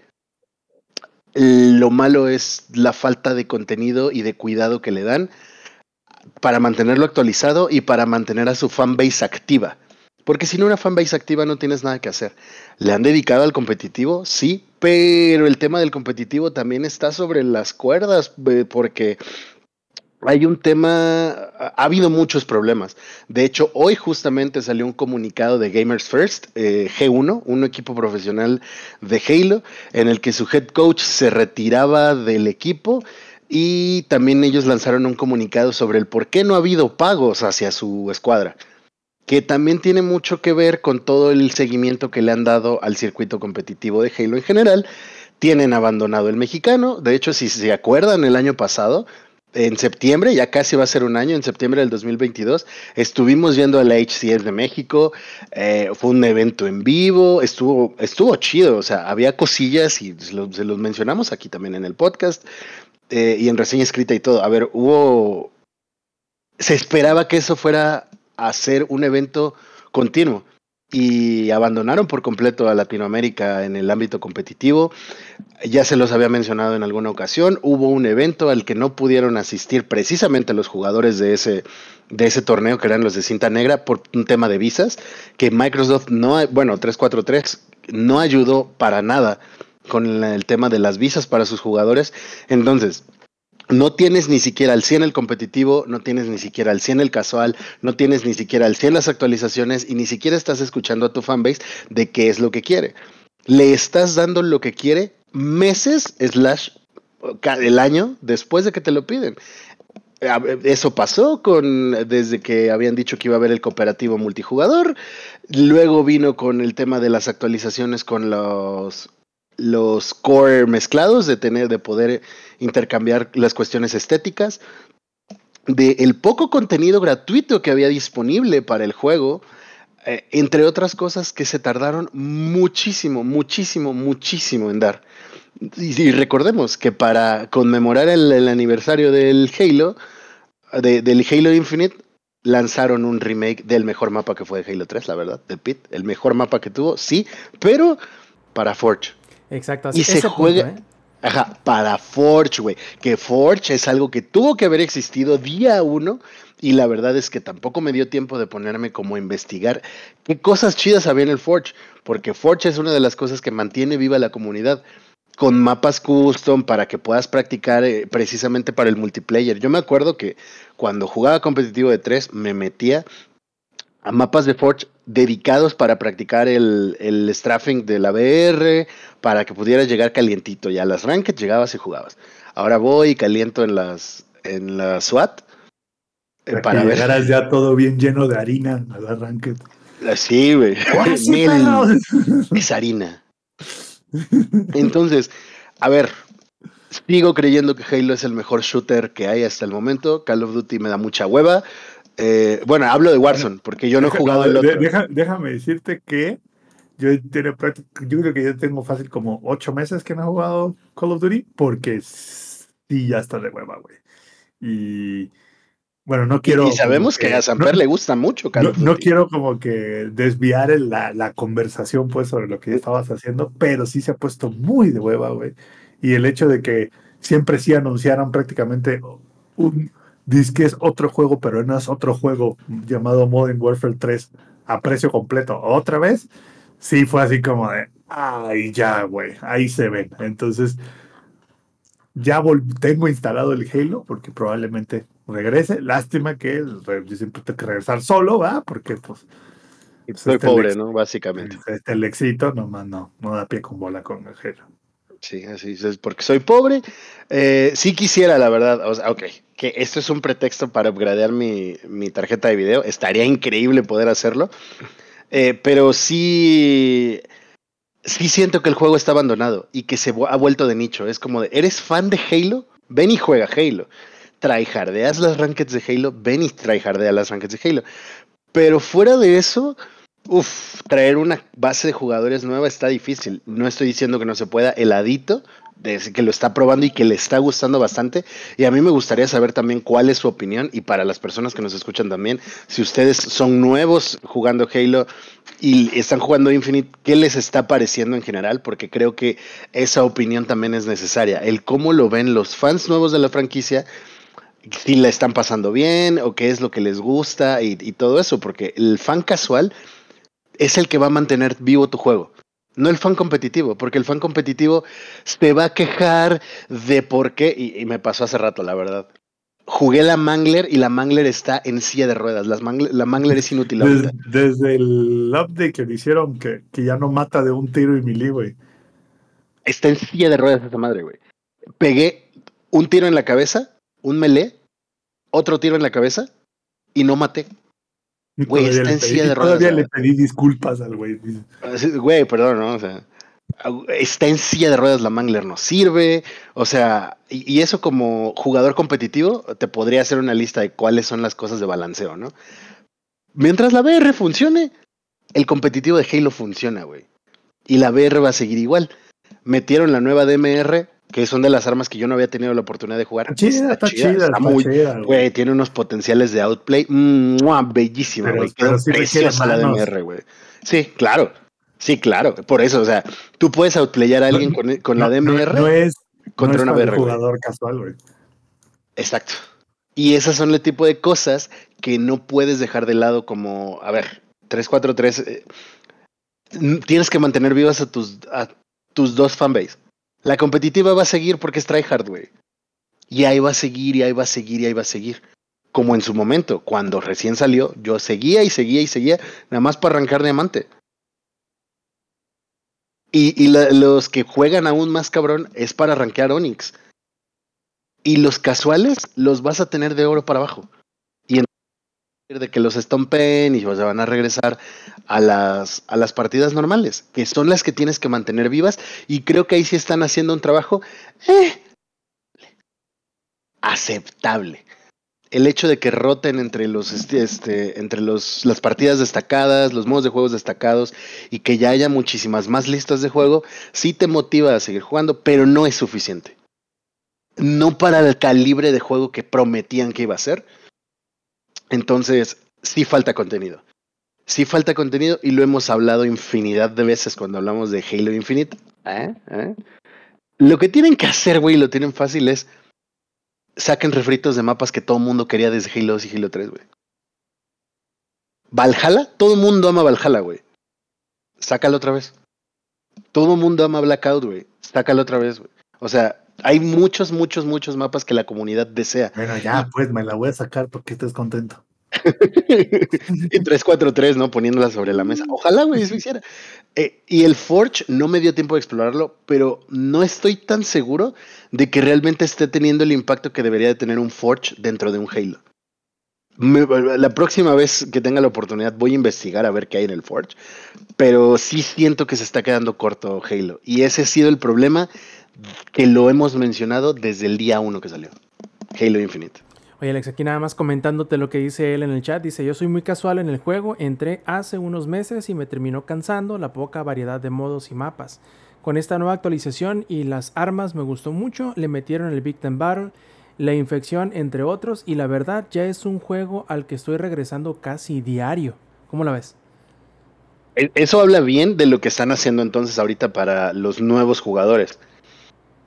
Lo malo es la falta de contenido y de cuidado que le dan para mantenerlo actualizado y para mantener a su fanbase activa. Porque sin una fanbase activa no tienes nada que hacer. ¿Le han dedicado al competitivo? Sí, pero el tema del competitivo también está sobre las cuerdas eh, porque hay un tema, ha habido muchos problemas. De hecho, hoy justamente salió un comunicado de Gamers First, eh, G1, un equipo profesional de Halo, en el que su head coach se retiraba del equipo y también ellos lanzaron un comunicado sobre el por qué no ha habido pagos hacia su escuadra, que también tiene mucho que ver con todo el seguimiento que le han dado al circuito competitivo de Halo en general. Tienen abandonado el mexicano, de hecho, si se acuerdan, el año pasado en septiembre, ya casi va a ser un año, en septiembre del 2022, estuvimos yendo a la HCS de México, eh, fue un evento en vivo, estuvo, estuvo chido, o sea, había cosillas y se los, se los mencionamos aquí también en el podcast eh, y en reseña escrita y todo. A ver, hubo, se esperaba que eso fuera a ser un evento continuo y abandonaron por completo a Latinoamérica en el ámbito competitivo. Ya se los había mencionado en alguna ocasión, hubo un evento al que no pudieron asistir precisamente los jugadores de ese, de ese torneo, que eran los de cinta negra, por un tema de visas, que Microsoft no, bueno, 343 no ayudó para nada con el tema de las visas para sus jugadores. Entonces, no tienes ni siquiera al 100 el competitivo, no tienes ni siquiera al 100 el casual, no tienes ni siquiera al 100 las actualizaciones y ni siquiera estás escuchando a tu fanbase de qué es lo que quiere. Le estás dando lo que quiere meses slash el año después de que te lo piden. Eso pasó con desde que habían dicho que iba a haber el cooperativo multijugador. Luego vino con el tema de las actualizaciones con los los core mezclados, de tener, de poder intercambiar las cuestiones estéticas, de el poco contenido gratuito que había disponible para el juego, eh, entre otras cosas que se tardaron muchísimo, muchísimo, muchísimo en dar. Y, recordemos que para conmemorar el, aniversario del Halo, del Halo Infinite, lanzaron un remake del mejor mapa que fue de Halo 3, la verdad, del Pit. El mejor mapa que tuvo, sí, pero para Forge. Exacto. Y se juega. ¿eh? Ajá, para Forge, güey. Que Forge es algo que tuvo que haber existido día uno. Y la verdad es que tampoco me dio tiempo de ponerme como a investigar qué cosas chidas había en el Forge. Porque Forge es una de las cosas que mantiene viva la comunidad. Con mapas custom para que puedas practicar eh, precisamente para el multiplayer. Yo me acuerdo que cuando jugaba competitivo de 3 me metía a mapas de Forge dedicados para practicar el, el straffing de la VR, para que pudieras llegar calientito. Ya a las ranked llegabas y jugabas. Ahora voy y caliento en las en la SWAT. Eh, para, ver. llegaras ya todo bien lleno de harina a las ranked. Ah, sí, güey. es harina. Entonces, a ver, sigo creyendo que Halo es el mejor shooter que hay hasta el momento. Call of Duty me da mucha hueva. Eh, bueno, hablo de Warzone, porque yo no he jugado el otro. déjame decirte que yo, yo creo que yo tengo fácil como ocho meses que no he jugado Call of Duty, porque sí, ya está de hueva, güey. Y bueno, no quiero. Y sabemos que, a Samper le gusta mucho Call of Duty. No quiero como que desviar la, la, conversación, pues, sobre lo que estabas haciendo, pero sí se ha puesto muy de hueva, güey. Y el hecho de que siempre sí anunciaran prácticamente un, Dice que es otro juego, pero no es otro juego llamado Modern Warfare 3 a precio completo. Otra vez, sí fue así como de, ay, ya, güey, ahí se ven. Entonces, ya tengo instalado el Halo porque probablemente regrese. Lástima que yo siempre tengo que regresar solo, ¿va? Porque pues... Soy este pobre, ¿no? Básicamente. Este, el éxito nomás no, no da pie con bola con el Halo. Sí, así es, porque soy pobre. Eh, sí quisiera, la verdad, o sea, ok, que esto es un pretexto para upgradear mi, mi tarjeta de video. Estaría increíble poder hacerlo. Eh, pero sí, sí siento que el juego está abandonado y que se ha vuelto de nicho. Es como de, ¿eres fan de Halo? Ven y juega Halo. Tryhardeas las rankeds de Halo, ven y tryhardea las rankeds de Halo. Pero fuera de eso, Uf, traer una base de jugadores nueva está difícil. No estoy diciendo que no se pueda. El que lo está probando y que le está gustando bastante. Y a mí me gustaría saber también cuál es su opinión. Y para las personas que nos escuchan también, si ustedes son nuevos jugando Halo y están jugando Infinite, ¿qué les está pareciendo en general? Porque creo que esa opinión también es necesaria. El cómo lo ven los fans nuevos de la franquicia si la están pasando bien o qué es lo que les gusta y, todo eso, porque el fan casual es el que va a mantener vivo tu juego. No el fan competitivo, porque el fan competitivo te va a quejar de por qué, y, me pasó hace rato, la verdad. Jugué la Mangler y la Mangler está en silla de ruedas. la Mangler es inútil. Desde, el update que le hicieron, que, que, ya no mata de un tiro y mili, güey. Está en silla de ruedas esa madre, güey. Pegué un tiro en la cabeza, un melee, otro tiro en la cabeza y no maté. Güey, está en silla de ruedas. Todavía le pedí disculpas al güey. Güey, perdón, ¿no? O sea, está en silla de ruedas la Mangler, no sirve. O sea, y, eso como jugador competitivo, te podría hacer una lista de cuáles son las cosas de balanceo, ¿no? Mientras la VR funcione, el competitivo de Halo funciona, güey. Y la VR va a seguir igual. Metieron la nueva DMR, que son de las armas que yo no había tenido la oportunidad de jugar. Chida, está, chida, está, muy, güey, tiene unos potenciales de outplay, bellísima, güey. Pero, sí preciosa la DMR, güey. Sí, claro. Sí, claro. Por eso, o sea, tú puedes outplayar a alguien con, con la DMR no, es contra una VR. jugador casual, güey. Exacto. Y esas son el tipo de cosas que no puedes dejar de lado como, a ver, 343 eh, tienes que mantener vivas a tus a tus dos fanbase. La competitiva va a seguir porque es tryhard, güey. Y ahí va a seguir, y ahí va a seguir, y ahí va a seguir. Como en su momento, cuando recién salió, yo seguía y seguía y seguía, nada más para arrancar diamante. Y, y los que juegan aún más cabrón es para arranquear Onyx. Y los casuales los vas a tener de oro para abajo. De que los estompen y se van a regresar a las, a las partidas normales, que son las que tienes que mantener vivas. Y creo que ahí sí están haciendo un trabajo eh, aceptable. El hecho de que roten entre los este, este, entre los, las partidas destacadas, los modos de juegos destacados y que ya haya muchísimas más listas de juego, sí te motiva a seguir jugando, pero no es suficiente. No para el calibre de juego que prometían que iba a ser entonces, sí falta contenido. Sí falta contenido y lo hemos hablado infinidad de veces cuando hablamos de Halo Infinite. ¿Eh? ¿Eh? Lo que tienen que hacer, güey, lo tienen fácil es saquen refritos de mapas que todo el mundo quería desde Halo 2 y Halo 3, güey. Valhalla, todo el mundo ama Valhalla, güey. Sácalo otra vez. Todo el mundo ama Blackout, güey. Sácalo otra vez, güey. O sea, hay muchos, muchos, muchos mapas que la comunidad desea. Bueno, ya, pues me la voy a sacar porque estés contento. y 343, ¿no? Poniéndola sobre la mesa. Ojalá, güey, eso hiciera. Eh, y el Forge no me dio tiempo de explorarlo, pero no estoy tan seguro de que realmente esté teniendo el impacto que debería de tener un Forge dentro de un Halo. la próxima vez que tenga la oportunidad voy a investigar a ver qué hay en el Forge, pero sí siento que se está quedando corto Halo. Y ese ha sido el problema que lo hemos mencionado desde el día uno que salió. Halo Infinite. Oye Alex, aquí nada más comentándote lo que dice él en el chat. Dice, yo soy muy casual en el juego, entré hace unos meses y me terminó cansando la poca variedad de modos y mapas. Con esta nueva actualización y las armas me gustó mucho, le metieron el Victim Battle, la infección entre otros y la verdad ya es un juego al que estoy regresando casi diario. ¿Cómo la ves? E, eso habla bien de lo que están haciendo entonces ahorita para los nuevos jugadores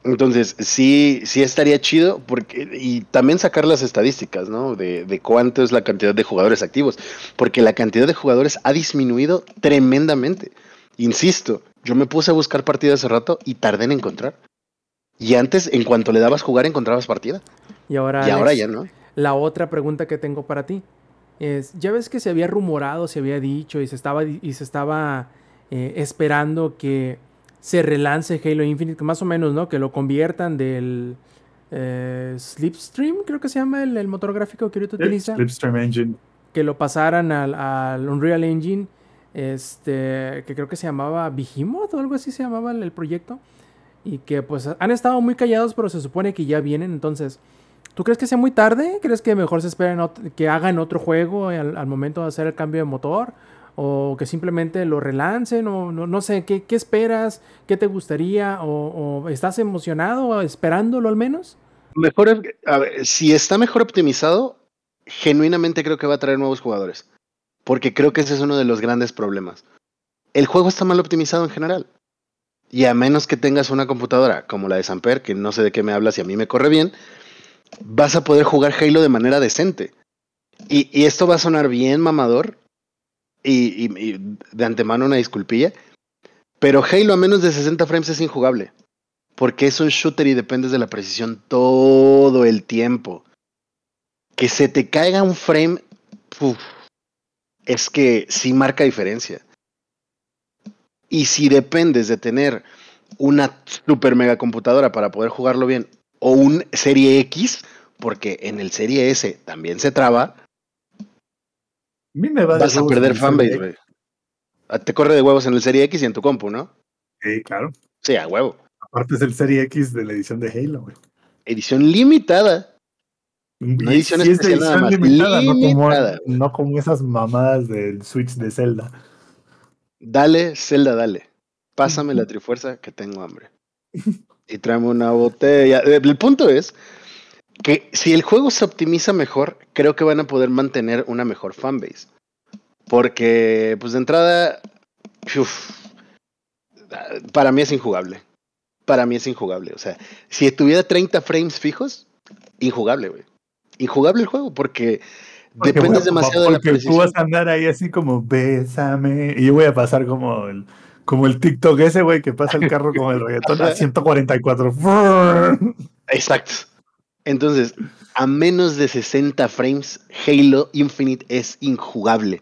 entonces, sí, sí estaría chido, porque, y también sacar las estadísticas, ¿no? De, de, cuánto es la cantidad de jugadores activos, porque la cantidad de jugadores ha disminuido tremendamente. Insisto, yo me puse a buscar partida hace rato y tardé en encontrar. Y antes, en cuanto le dabas jugar, encontrabas partida. Y ahora, y ahora ya no. La otra pregunta que tengo para ti es, ya ves que se había rumorado, se había dicho y se estaba, y se estaba eh, esperando que se relance Halo Infinite, más o menos, ¿no? Que lo conviertan del eh, Slipstream, creo que se llama el, motor gráfico que ahorita utiliza. Slipstream Engine. Que lo pasaran al, Unreal Engine, este, que creo que se llamaba Behemoth o algo así se llamaba el, proyecto. Y que pues han estado muy callados, pero se supone que ya vienen. Entonces, ¿tú crees que sea muy tarde? ¿Crees que mejor se esperen que hagan otro juego al, al momento de hacer el cambio de motor? O que simplemente lo relancen o no, sé, ¿qué, esperas? ¿Qué te gustaría? ¿O, estás emocionado esperándolo al menos? Mejor, si está mejor optimizado, genuinamente creo que va a traer nuevos jugadores. Porque creo que ese es uno de los grandes problemas. El juego está mal optimizado en general. Y a menos que tengas una computadora como la de Samper, que no sé de qué me hablas y a mí me corre bien, vas a poder jugar Halo de manera decente. Y esto va a sonar bien mamador, y, de antemano una disculpilla. Pero Halo a menos de 60 frames es injugable. Porque es un shooter y dependes de la precisión todo el tiempo. Que se te caiga un frame, es que sí marca diferencia. Y si dependes de tener una super mega computadora para poder jugarlo bien, o un Serie X, porque en el Serie S también se traba, Vas a perder fanbase, güey. Te corre de huevos en el Serie X y en tu compu, ¿no? Sí, claro. Sí, a huevo. Aparte es el Serie X de la edición de Halo, güey. Edición limitada. Edición especial nada más. Limitada, limitada no, como, no como esas mamadas del Switch de Zelda. Dale, Zelda, dale. Pásame la trifuerza que tengo hambre. Y tráeme una botella. El punto es que si el juego se optimiza mejor, creo que van a poder mantener una mejor fanbase. Porque, pues de entrada, para mí es injugable. Para mí es injugable. O sea, si tuviera 30 frames fijos, injugable, güey. Injugable el juego, porque, dependes demasiado de la precisión. tú vas a andar ahí así como, bésame, y yo voy a pasar como el, como el TikTok ese, güey, que pasa el carro con el reggaetón a 144. Exacto. Entonces, a menos de 60 frames, Halo Infinite es injugable.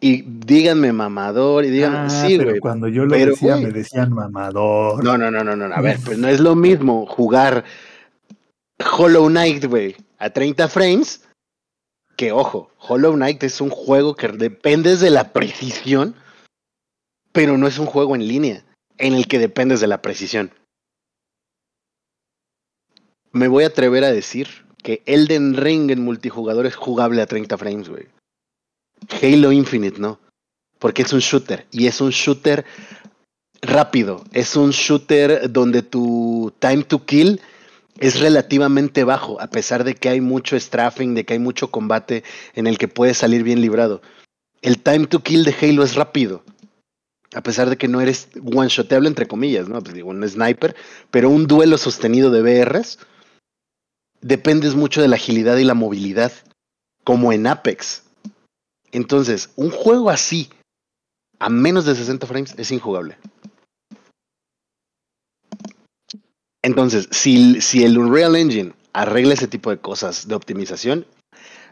Y díganme mamador y digan, ah, sí, güey. Cuando yo lo decía, me decían mamador. No, no, no, no, no. A ver, pues no es lo mismo jugar Hollow Knight, güey, a 30 frames Que ojo, Hollow Knight es un juego que dependes de la precisión, pero no es un juego en línea en el que dependes de la precisión. Me voy a atrever a decir que Elden Ring en multijugador es jugable a 30 frames, güey. Halo Infinite no, porque es un shooter y es un shooter rápido, es un shooter donde tu time to kill es relativamente bajo, a pesar de que hay mucho strafing, de que hay mucho combate en el que puedes salir bien librado. El time to kill de Halo es rápido, a pesar de que no eres one-shoteable entre comillas, ¿no? Pues digo, un sniper, pero un duelo sostenido de BRs dependes mucho de la agilidad y la movilidad, como en Apex. Entonces, un juego así, a menos de 60 frames, es injugable. Entonces, si, si el Unreal Engine arregla ese tipo de cosas de optimización,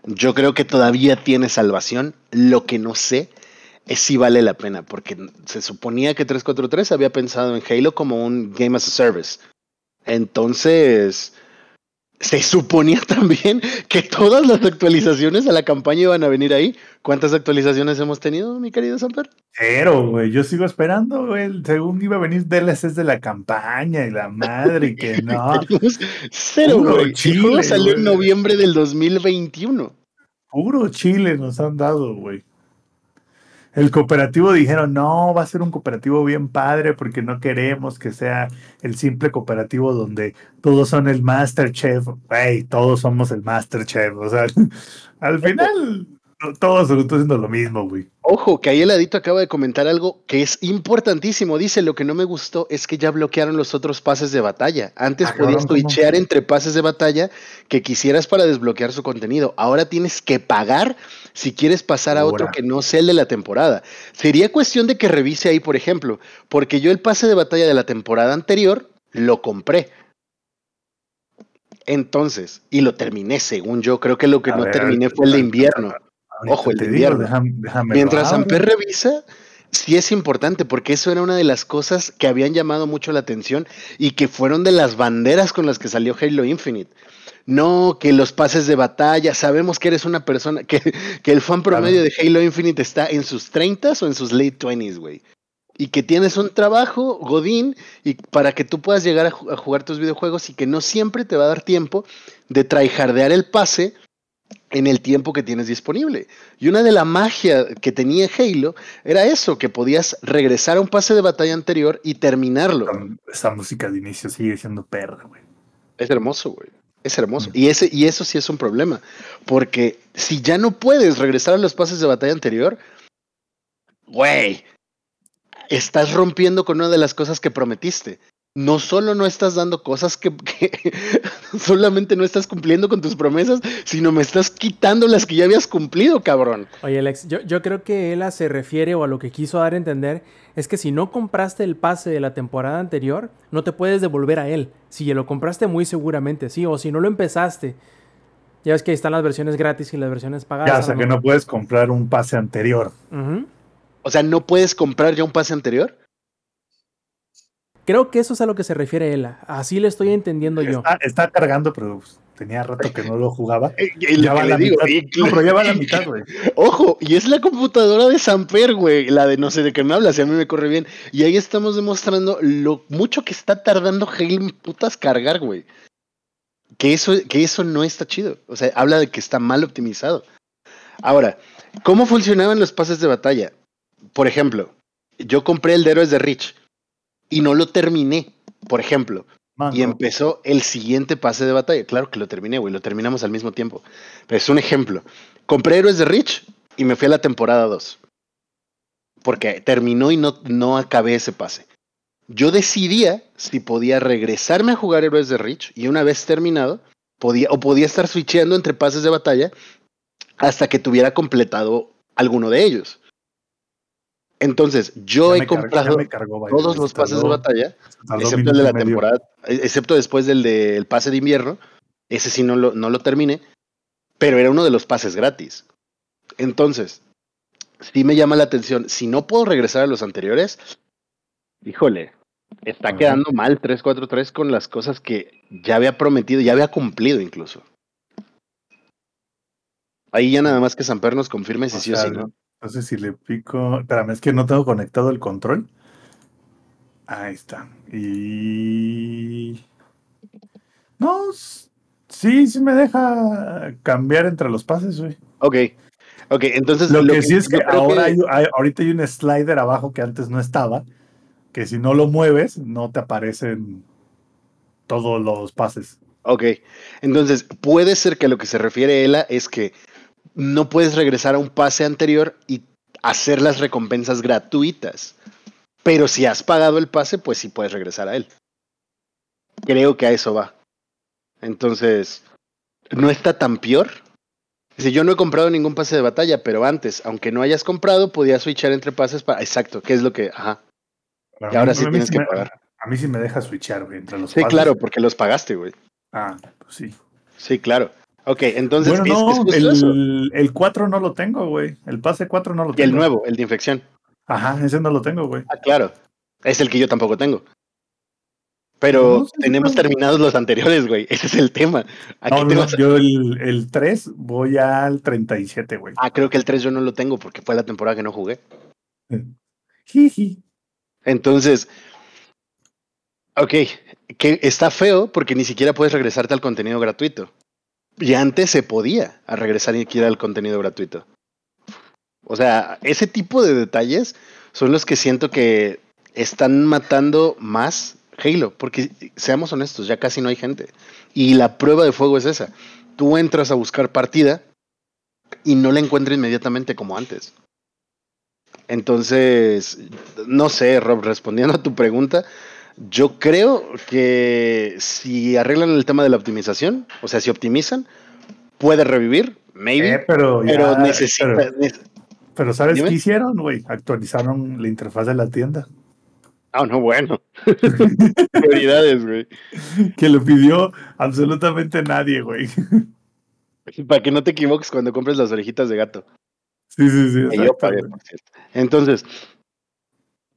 yo creo que todavía tiene salvación. Lo que no sé es si vale la pena, porque se suponía que 343 había pensado en Halo como un Game as a Service. Entonces, se suponía también que todas las actualizaciones a la campaña iban a venir ahí. ¿Cuántas actualizaciones hemos tenido, mi querido Samper? Cero, güey. Yo sigo esperando, güey. Según iba a venir DLCs de la campaña y la madre que no. Cero, güey. El juego salió en noviembre del 2021. Puro Chile nos han dado, güey. El cooperativo dijeron, no, va a ser un cooperativo bien padre porque no queremos que sea el simple cooperativo donde todos son el Masterchef. Güey, todos somos el Masterchef. O sea, al final todos están haciendo lo mismo, güey. Ojo, que ahí el adito acaba de comentar algo que es importantísimo. Dice, lo que no me gustó es que ya bloquearon los otros pases de batalla. Antes ah, podías twitchear entre pases de batalla que quisieras para desbloquear su contenido. Ahora tienes que pagar si quieres pasar a otro que no sea el de la temporada. Sería cuestión de que revise ahí, por ejemplo, porque yo el pase de batalla de la temporada anterior lo compré. Entonces, y lo terminé, según yo, creo que lo que no terminé fue el de invierno. Ojo, el de invierno. Mientras Amper revisa, sí es importante, porque eso era una de las cosas que habían llamado mucho la atención y que fueron de las banderas con las que salió Halo Infinite. No, que los pases de batalla, sabemos que eres una persona, que, que el fan promedio de Halo Infinite está en sus 30s o en sus late 20s, güey. Y que tienes un trabajo, Godín, y para que tú puedas llegar a, a, jugar tus videojuegos y que no siempre te va a dar tiempo de tryhardear el pase en el tiempo que tienes disponible. Y una de la magia que tenía Halo era eso, que podías regresar a un pase de batalla anterior y terminarlo. Esa música de inicio sigue siendo perra, güey. Es hermoso, güey. Es hermoso. Mm. Y, ese, y eso sí es un problema. Porque si ya no puedes regresar a los pases de batalla anterior, güey, estás rompiendo con una de las cosas que prometiste no solo no estás dando cosas que, solamente no estás cumpliendo con tus promesas, sino me estás quitando las que ya habías cumplido, cabrón. Oye, Alex, yo, yo creo que Ela se refiere o a lo que quiso dar a entender es que si no compraste el pase de la temporada anterior, no te puedes devolver a él. Si ya lo compraste muy seguramente, sí, o si no lo empezaste. Ya ves que están las versiones gratis y las versiones pagadas. Ya, o sea que no puedes comprar un pase anterior. O sea, ¿no puedes comprar ya un pase anterior? Creo que eso es a lo que se refiere Ela. Así le estoy entendiendo yo. Está cargando, pero tenía rato que no lo jugaba. ya va la mitad. No, pero ya va la mitad, güey. Ojo, y es la computadora de Samper, güey. La de no sé de qué me hablas, si a mí me corre bien. Y ahí estamos demostrando lo mucho que está tardando Halo putas cargar, güey. Que eso, que eso no está chido. O sea, habla de que está mal optimizado. Ahora, ¿cómo funcionaban los pases de batalla? Por ejemplo, yo compré el de Héroes de Rich y no lo terminé, por ejemplo. Y empezó el siguiente pase de batalla. Claro que lo terminé, güey, lo terminamos al mismo tiempo. Pero es un ejemplo. Compré Héroes de Rich y me fui a la temporada 2. Porque terminó y no, no acabé ese pase. Yo decidía si podía regresarme a jugar Héroes de Rich y una vez terminado, podía, o podía estar switcheando entre pases de batalla hasta que tuviera completado alguno de ellos. Entonces, yo he comprado todos los pases de batalla, excepto el de la temporada, e, excepto después del del pase de invierno. Ese sí no lo, no lo terminé, pero era uno de los pases gratis. Entonces, sí me llama la atención. Si no puedo regresar a los anteriores, híjole, está quedando mal 343 con las cosas que ya había prometido, ya había cumplido incluso. Ahí ya nada más que Samper nos confirme si O sí o sí no. Entonces, si le pico. Espérame, es que no tengo conectado el control. Ahí está. Y. No, sí, sí me deja cambiar entre los pases, güey. Ok. Ok, entonces Lo, que, sí es que ahora que- Hay, hay- ahorita hay un slider abajo que antes no estaba. Que si no lo mueves, no te aparecen todos los pases. Ok, entonces puede ser que a lo que se refiere Ela es que no puedes regresar a un pase anterior y hacer las recompensas gratuitas. Pero si has pagado el pase, pues sí puedes regresar a él. Creo que a eso va. Entonces, no está tan peor. Si yo no he comprado ningún pase de batalla, pero antes, aunque no hayas comprado, podías switchar entre pases para. Exacto, que es lo que. Ajá. Pero Y ahora mí- sí tienes que me- pagar. A mí sí me deja switchar, güey, entre los Sí, pases. claro, porque los pagaste, güey. Ah, pues sí. Sí, claro. Ok, entonces bueno, no, el, el 4 no lo tengo, güey. El pase 4 no lo Y tengo. el nuevo, el de infección. Ajá, ese no lo tengo, güey. Ah, claro. Es el que yo tampoco tengo. Pero No, tenemos terminados los anteriores, güey. Ese es el tema. Aquí No, tengo- yo el, el 3 voy al 37, güey. Ah, creo que el 3 yo no lo tengo porque fue la temporada que no jugué. Jiji. Entonces, ok, que está feo porque ni siquiera puedes regresarte al contenido gratuito. Y antes se podía a regresar y ir al contenido gratuito. O sea, ese tipo de detalles son los que siento que están matando más Halo, porque seamos honestos, ya casi no hay gente. Y la prueba de fuego es esa. Tú entras a buscar partida y no la encuentras inmediatamente como antes. Entonces, no sé, Rob, respondiendo a tu pregunta, yo creo que si arreglan el tema de la optimización, o sea, si optimizan, puede revivir, maybe, Eh, pero, ya- pero necesita... Pero, ¿sabes Dime. qué hicieron, güey? Actualizaron la interfaz de la tienda. Ah, no, bueno. Prioridades, güey. Que lo pidió absolutamente nadie, güey. Para que no te equivoques cuando compres las orejitas de gato. Sí, sí, sí. Que yo exacto, pagué, güey. por cierto. Entonces,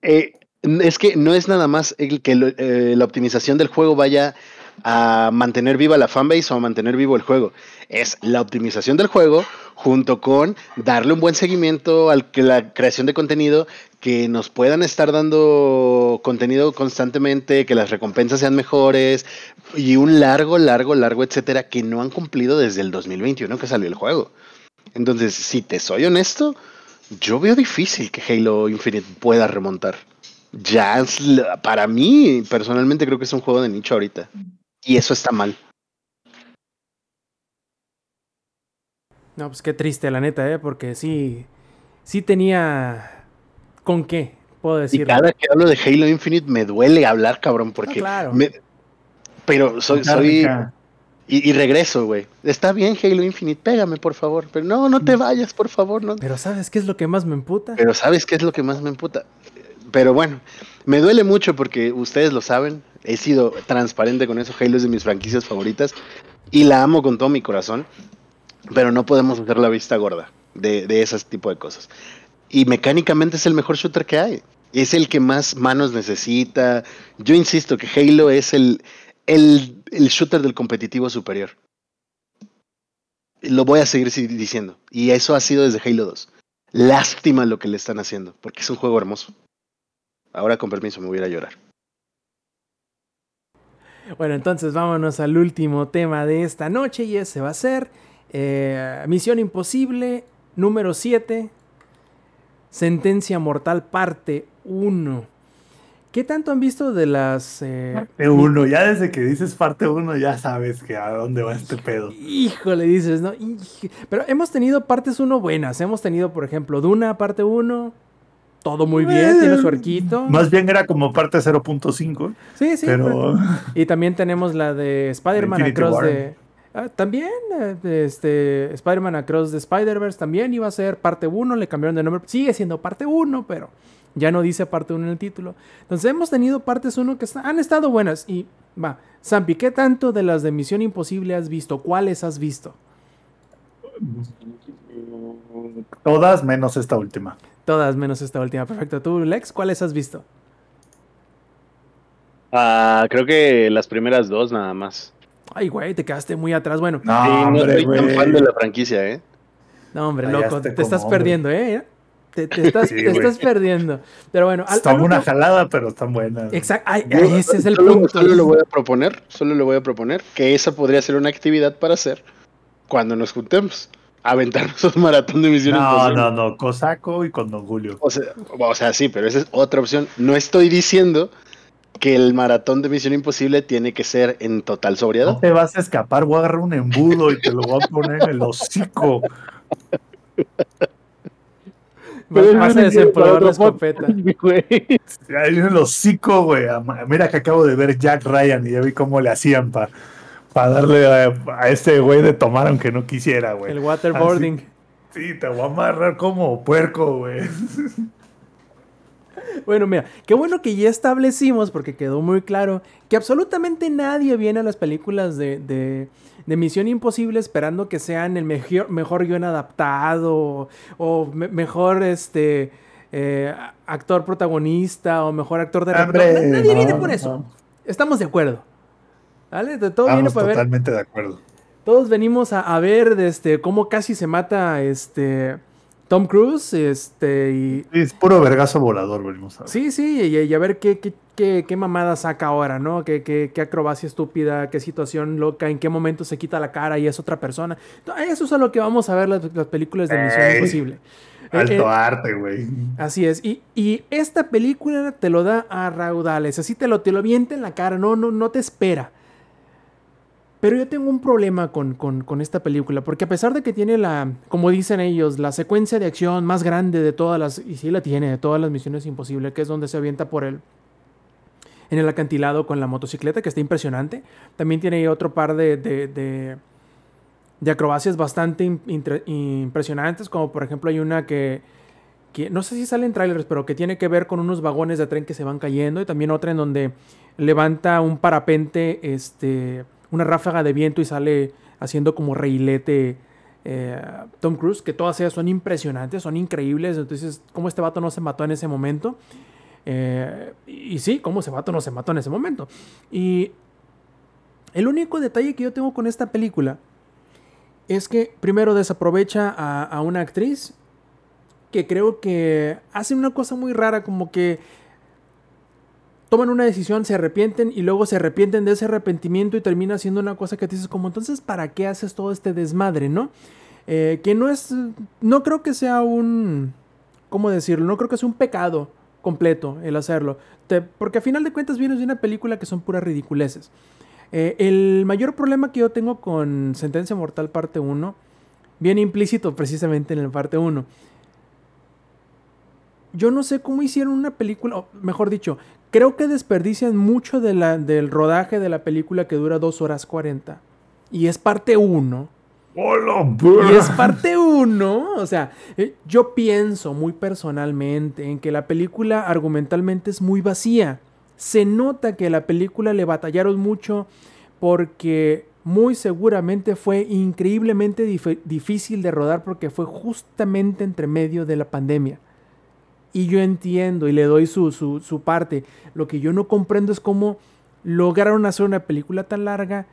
eh, es que no es nada más el que eh, la optimización del juego vaya a mantener viva la fanbase o a mantener vivo el juego. Es la optimización del juego junto con darle un buen seguimiento a la creación de contenido, que nos puedan estar dando contenido constantemente, que las recompensas sean mejores y un largo, largo, largo, etcétera, que no han cumplido desde el 2021 que salió el juego. Entonces, si te soy honesto, yo veo difícil que Halo Infinite pueda remontar. Ya, es para mí, personalmente creo que es un juego de nicho ahorita. Y eso está mal. No, pues qué triste, la neta, ¿eh? Porque sí, sí tenía con qué, puedo Y decir. cada que hablo de Halo Infinite me duele hablar, cabrón, porque... claro. me- Pero soy... soy y, y regreso, güey. Está bien Halo Infinite, pégame, por favor. Pero no, no te vayas, por favor. No. Pero ¿sabes qué es lo que más me emputa? Pero ¿sabes qué es lo que más me emputa? Pero bueno, me duele mucho porque ustedes lo saben. He sido transparente con eso. Halo es de mis franquicias favoritas. Y la amo con todo mi corazón. Pero no podemos hacer la vista gorda de, de ese tipo de cosas. Y mecánicamente es el mejor shooter que hay. Es el que más manos necesita. Yo insisto que Halo es el, el, shooter del competitivo superior. Lo voy a seguir diciendo. Y eso ha sido desde Halo 2. Lástima lo que le están haciendo, porque es un juego hermoso. Ahora con permiso me voy a ir a llorar. Bueno, entonces vámonos al último tema de esta noche y ese va a ser eh, Misión Imposible número 7, Sentencia Mortal parte 1. ¿Qué tanto han visto de las... eh, Parte uno, ya desde que dices parte uno, ya sabes que a dónde va este pedo. Híjole, dices, ¿no? Pero hemos tenido partes 1 buenas. Hemos tenido, por ejemplo, Duna parte 1. Todo muy bien, tiene su arquito. Más bien era como parte 0.5, Sí, sí. pero Y también tenemos la de Spider-Man Across War. de. ah, también, eh, de este, Spider-Man Across the Spider-Verse también iba a ser parte 1, le cambiaron de nombre. Sigue siendo parte 1, pero ya no dice parte 1 en el título. Entonces hemos tenido partes 1 que han estado buenas. Y va, Zampi, ¿qué tanto de las de Misión Imposible has visto? ¿Cuáles has visto? todas menos esta última. Todas menos esta última. Perfecto. ¿Tú, Lex, cuáles has visto? Ah, creo que las primeras dos nada más. Ay, güey, te quedaste muy atrás. Bueno, No, Sí, no hombre, soy tan fan de la franquicia, ¿eh? No, hombre, Fallaste loco, te estás hombre. perdiendo, ¿eh? Te, te estás, Sí, te estás perdiendo. Pero bueno, al- Está algo una jalada, pero están buenas. Exacto, ay, Yo ese es el solo, punto. Solo le voy a proponer, solo le voy a proponer que esa podría ser una actividad para hacer cuando nos juntemos. Aventarnos un maratón de misiones No, no, no, Cosaco y con Don Julio. O sea, o sea, sí, pero esa es otra opción. No estoy diciendo que el maratón de Misión Imposible tiene que ser en total No sobriedad. te vas a escapar, voy a agarrar un embudo y te lo voy a poner en el hocico. Pero vas a desempolvar la escopeta. Ahí en el hocico, güey. Mira que acabo de ver Jack Ryan y ya vi cómo le hacían para darle a, a este güey de tomar aunque no quisiera, güey. El waterboarding. Así- Sí, te voy a amarrar como puerco, güey. Bueno, mira, qué bueno que ya establecimos, porque quedó muy claro, que absolutamente nadie viene a las películas de, de- de Misión Imposible esperando que sean el mejor, mejor guion adaptado o me- mejor este eh, actor protagonista o mejor actor de. Hombre, No, nadie viene por eso. no. Estamos de acuerdo. ¿Vale? Viene ver. totalmente de acuerdo. Todos venimos a, a ver este, cómo casi se mata este Tom Cruise. Este, y, Sí, es puro vergazo volador, venimos a ver. Sí, sí, y, y a ver qué, qué, qué, qué mamada saca ahora, ¿no? Qué, qué, qué acrobacia estúpida, qué situación loca, en qué momento se quita la cara y es otra persona. Eso es a lo que vamos a ver las, las películas de Misión Ey, Imposible. Alto Eh, eh, arte, güey. así es. Y, y esta película te lo da a raudales, así te lo, te lo avienta en la cara, no, no, no te espera. Pero yo tengo un problema con, con- esta película, porque a pesar de que tiene la, como dicen ellos, la secuencia de acción más grande de todas las, y sí la tiene, de todas las misiones imposibles, que es donde se avienta por el, en el acantilado con la motocicleta, que está impresionante. También tiene otro par de, de, de- acrobacias bastante impresionantes, como por ejemplo hay una que, que no sé si sale en trailers, pero que tiene que ver con unos vagones de tren que se van cayendo, y también otra en donde levanta un parapente, este, una ráfaga de viento y sale haciendo como reilete eh, Tom Cruise, que todas ellas son impresionantes, son increíbles, entonces, ¿cómo este vato no se mató en ese momento? Eh, y sí, ¿cómo ese vato no se mató en ese momento? Y el único detalle que yo tengo con esta película es que primero desaprovecha a, a una actriz que creo que hace una cosa muy rara, como que toman una decisión, se arrepienten y luego se arrepienten de ese arrepentimiento y termina haciendo una cosa que te dices como entonces ¿para qué haces todo este desmadre, no? Eh, que no es, no creo que sea un, ¿cómo decirlo? No creo que sea un pecado completo el hacerlo, porque a final de cuentas vienes de una película que son puras ridiculeces. Eh, el mayor problema que yo tengo con Sentencia Mortal parte 1 viene implícito precisamente en el parte 1. Yo no sé cómo hicieron una película, o mejor dicho, creo que desperdician mucho de la, del rodaje de la película que dura 2 horas 40. Y es parte 1. ¡Hola, Y es parte 1. O sea, eh, yo pienso muy personalmente en que la película argumentalmente es muy vacía. Se nota que la película le batallaron mucho porque muy seguramente fue increíblemente dif- difícil de rodar porque fue justamente entre medio de la pandemia. Y yo entiendo y le doy su, su, su parte. Lo que yo no comprendo es cómo lograron hacer una película tan larga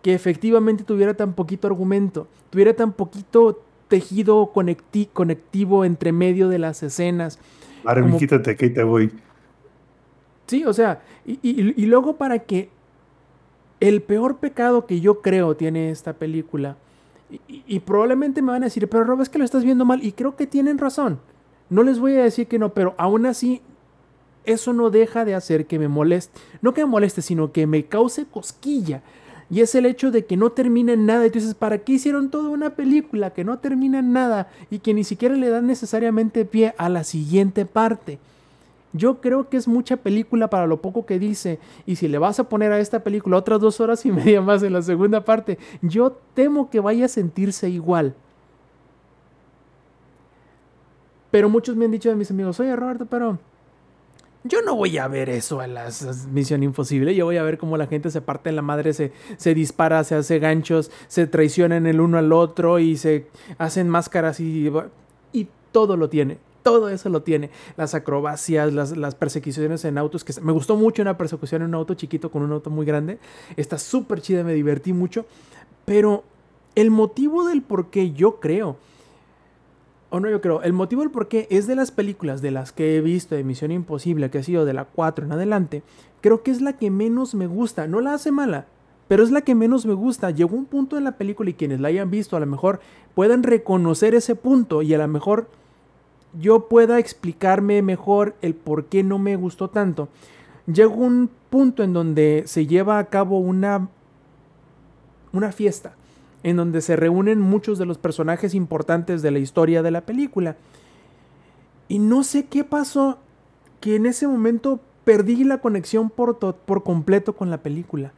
que efectivamente tuviera tan poquito argumento, tuviera tan poquito tejido conecti- conectivo entre medio de las escenas. Como- quítate que te voy. Sí, o sea, y, y- y luego para que el peor pecado que yo creo tiene esta película, y, y- y probablemente me van a decir, pero Rob, es que lo estás viendo mal, y creo que tienen razón. No les voy a decir que no, pero aún así, eso no deja de hacer que me moleste, no que me moleste, sino que me cause cosquilla. Y es el hecho de que no termina en nada. Y tú dices, ¿para qué hicieron toda una película que no termina en nada y que ni siquiera le dan necesariamente pie a la siguiente parte? Yo creo que es mucha película para lo poco que dice. Y si le vas a poner a esta película otras dos horas y media más en la segunda parte, yo temo que vaya a sentirse igual. Pero muchos me han dicho de mis amigos, oye Roberto, pero yo no voy a ver eso a las Misión Imposible. Yo voy a ver cómo la gente se parte en la madre, se, se dispara, se hace ganchos, se traicionan el uno al otro y se hacen máscaras y, y todo lo tiene. Todo eso lo tiene. Las acrobacias, las, las persecuciones en autos. que Me gustó mucho una persecución en un auto chiquito con un auto muy grande. Está súper chida, me divertí mucho. Pero el motivo del por qué yo creo o no yo creo, el motivo del por qué es de las películas de las que he visto de Misión Imposible, que ha sido de la 4 en adelante, creo que es la que menos me gusta. No la hace mala, pero es la que menos me gusta. Llegó un punto en la película y quienes la hayan visto a lo mejor puedan reconocer ese punto y a lo mejor yo pueda explicarme mejor el por qué no me gustó tanto. Llegó un punto en donde se lleva a cabo una una fiesta en donde se reúnen muchos de los personajes importantes de la historia de la película. Y no sé qué pasó, que en ese momento perdí la conexión por, por completo con la película.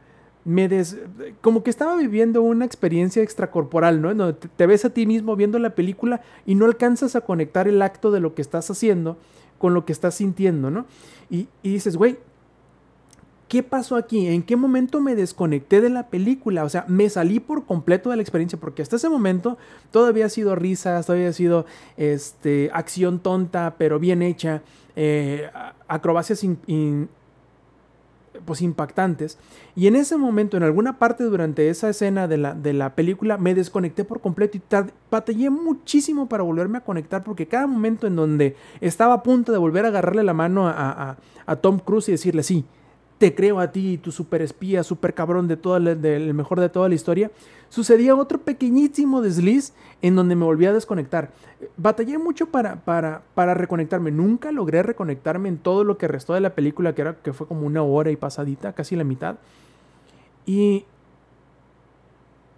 Me des, como que estaba viviendo una experiencia extracorporal, ¿no? te, te ves a ti mismo viendo la película y no alcanzas a conectar el acto de lo que estás haciendo con lo que estás sintiendo, ¿no? Y, y dices, güey, ¿qué pasó aquí? ¿En qué momento me desconecté de la película? O sea, me salí por completo de la experiencia porque hasta ese momento todo había sido risas, todo había sido este, acción tonta, pero bien hecha, eh, acrobacias pues impactantes. Y en ese momento, en alguna parte durante esa escena de la, de la película, me desconecté por completo y batallé muchísimo para volverme a conectar porque cada momento en donde estaba a punto de volver a agarrarle la mano a, a Tom Cruise y decirle sí, te creo a ti, tu super espía, super cabrón de todo el, mejor de toda la historia, sucedía otro pequeñísimo desliz en donde me volví a desconectar. Batallé mucho para, para, para reconectarme. Nunca logré reconectarme en todo lo que restó de la película, que, era, que fue como una hora y pasadita, casi la mitad. Y,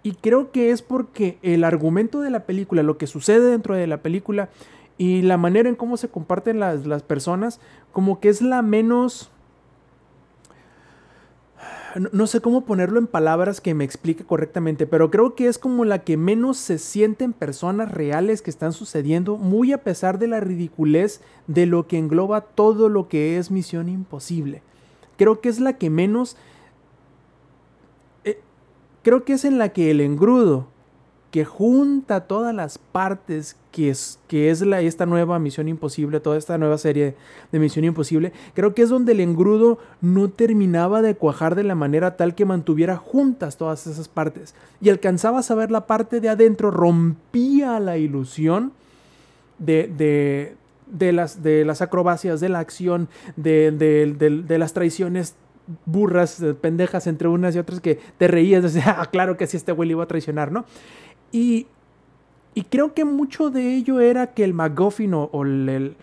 y creo que es porque el argumento de la película, lo que sucede dentro de la película y la manera en cómo se comparten las, las personas, como que es la menos no, sé cómo ponerlo en palabras que me explique correctamente, pero creo que es como la que menos se sienten personas reales que están sucediendo, muy a pesar de la ridiculez de lo que engloba todo lo que es Misión Imposible. Creo que es la que menos... Eh, creo que es en la que el engrudo que junta todas las partes que es, que es la, esta nueva Misión Imposible, toda esta nueva serie de Misión Imposible, creo que es donde el engrudo no terminaba de cuajar de la manera tal que mantuviera juntas todas esas partes. Y alcanzaba a saber la parte de adentro, rompía la ilusión de, de, las, de las acrobacias, de la acción, de, las traiciones burras, pendejas entre unas y otras que te reías, decías, ah, claro que sí, este güey le iba a traicionar, ¿no? Y, creo que mucho de ello era que el MacGuffin o, el,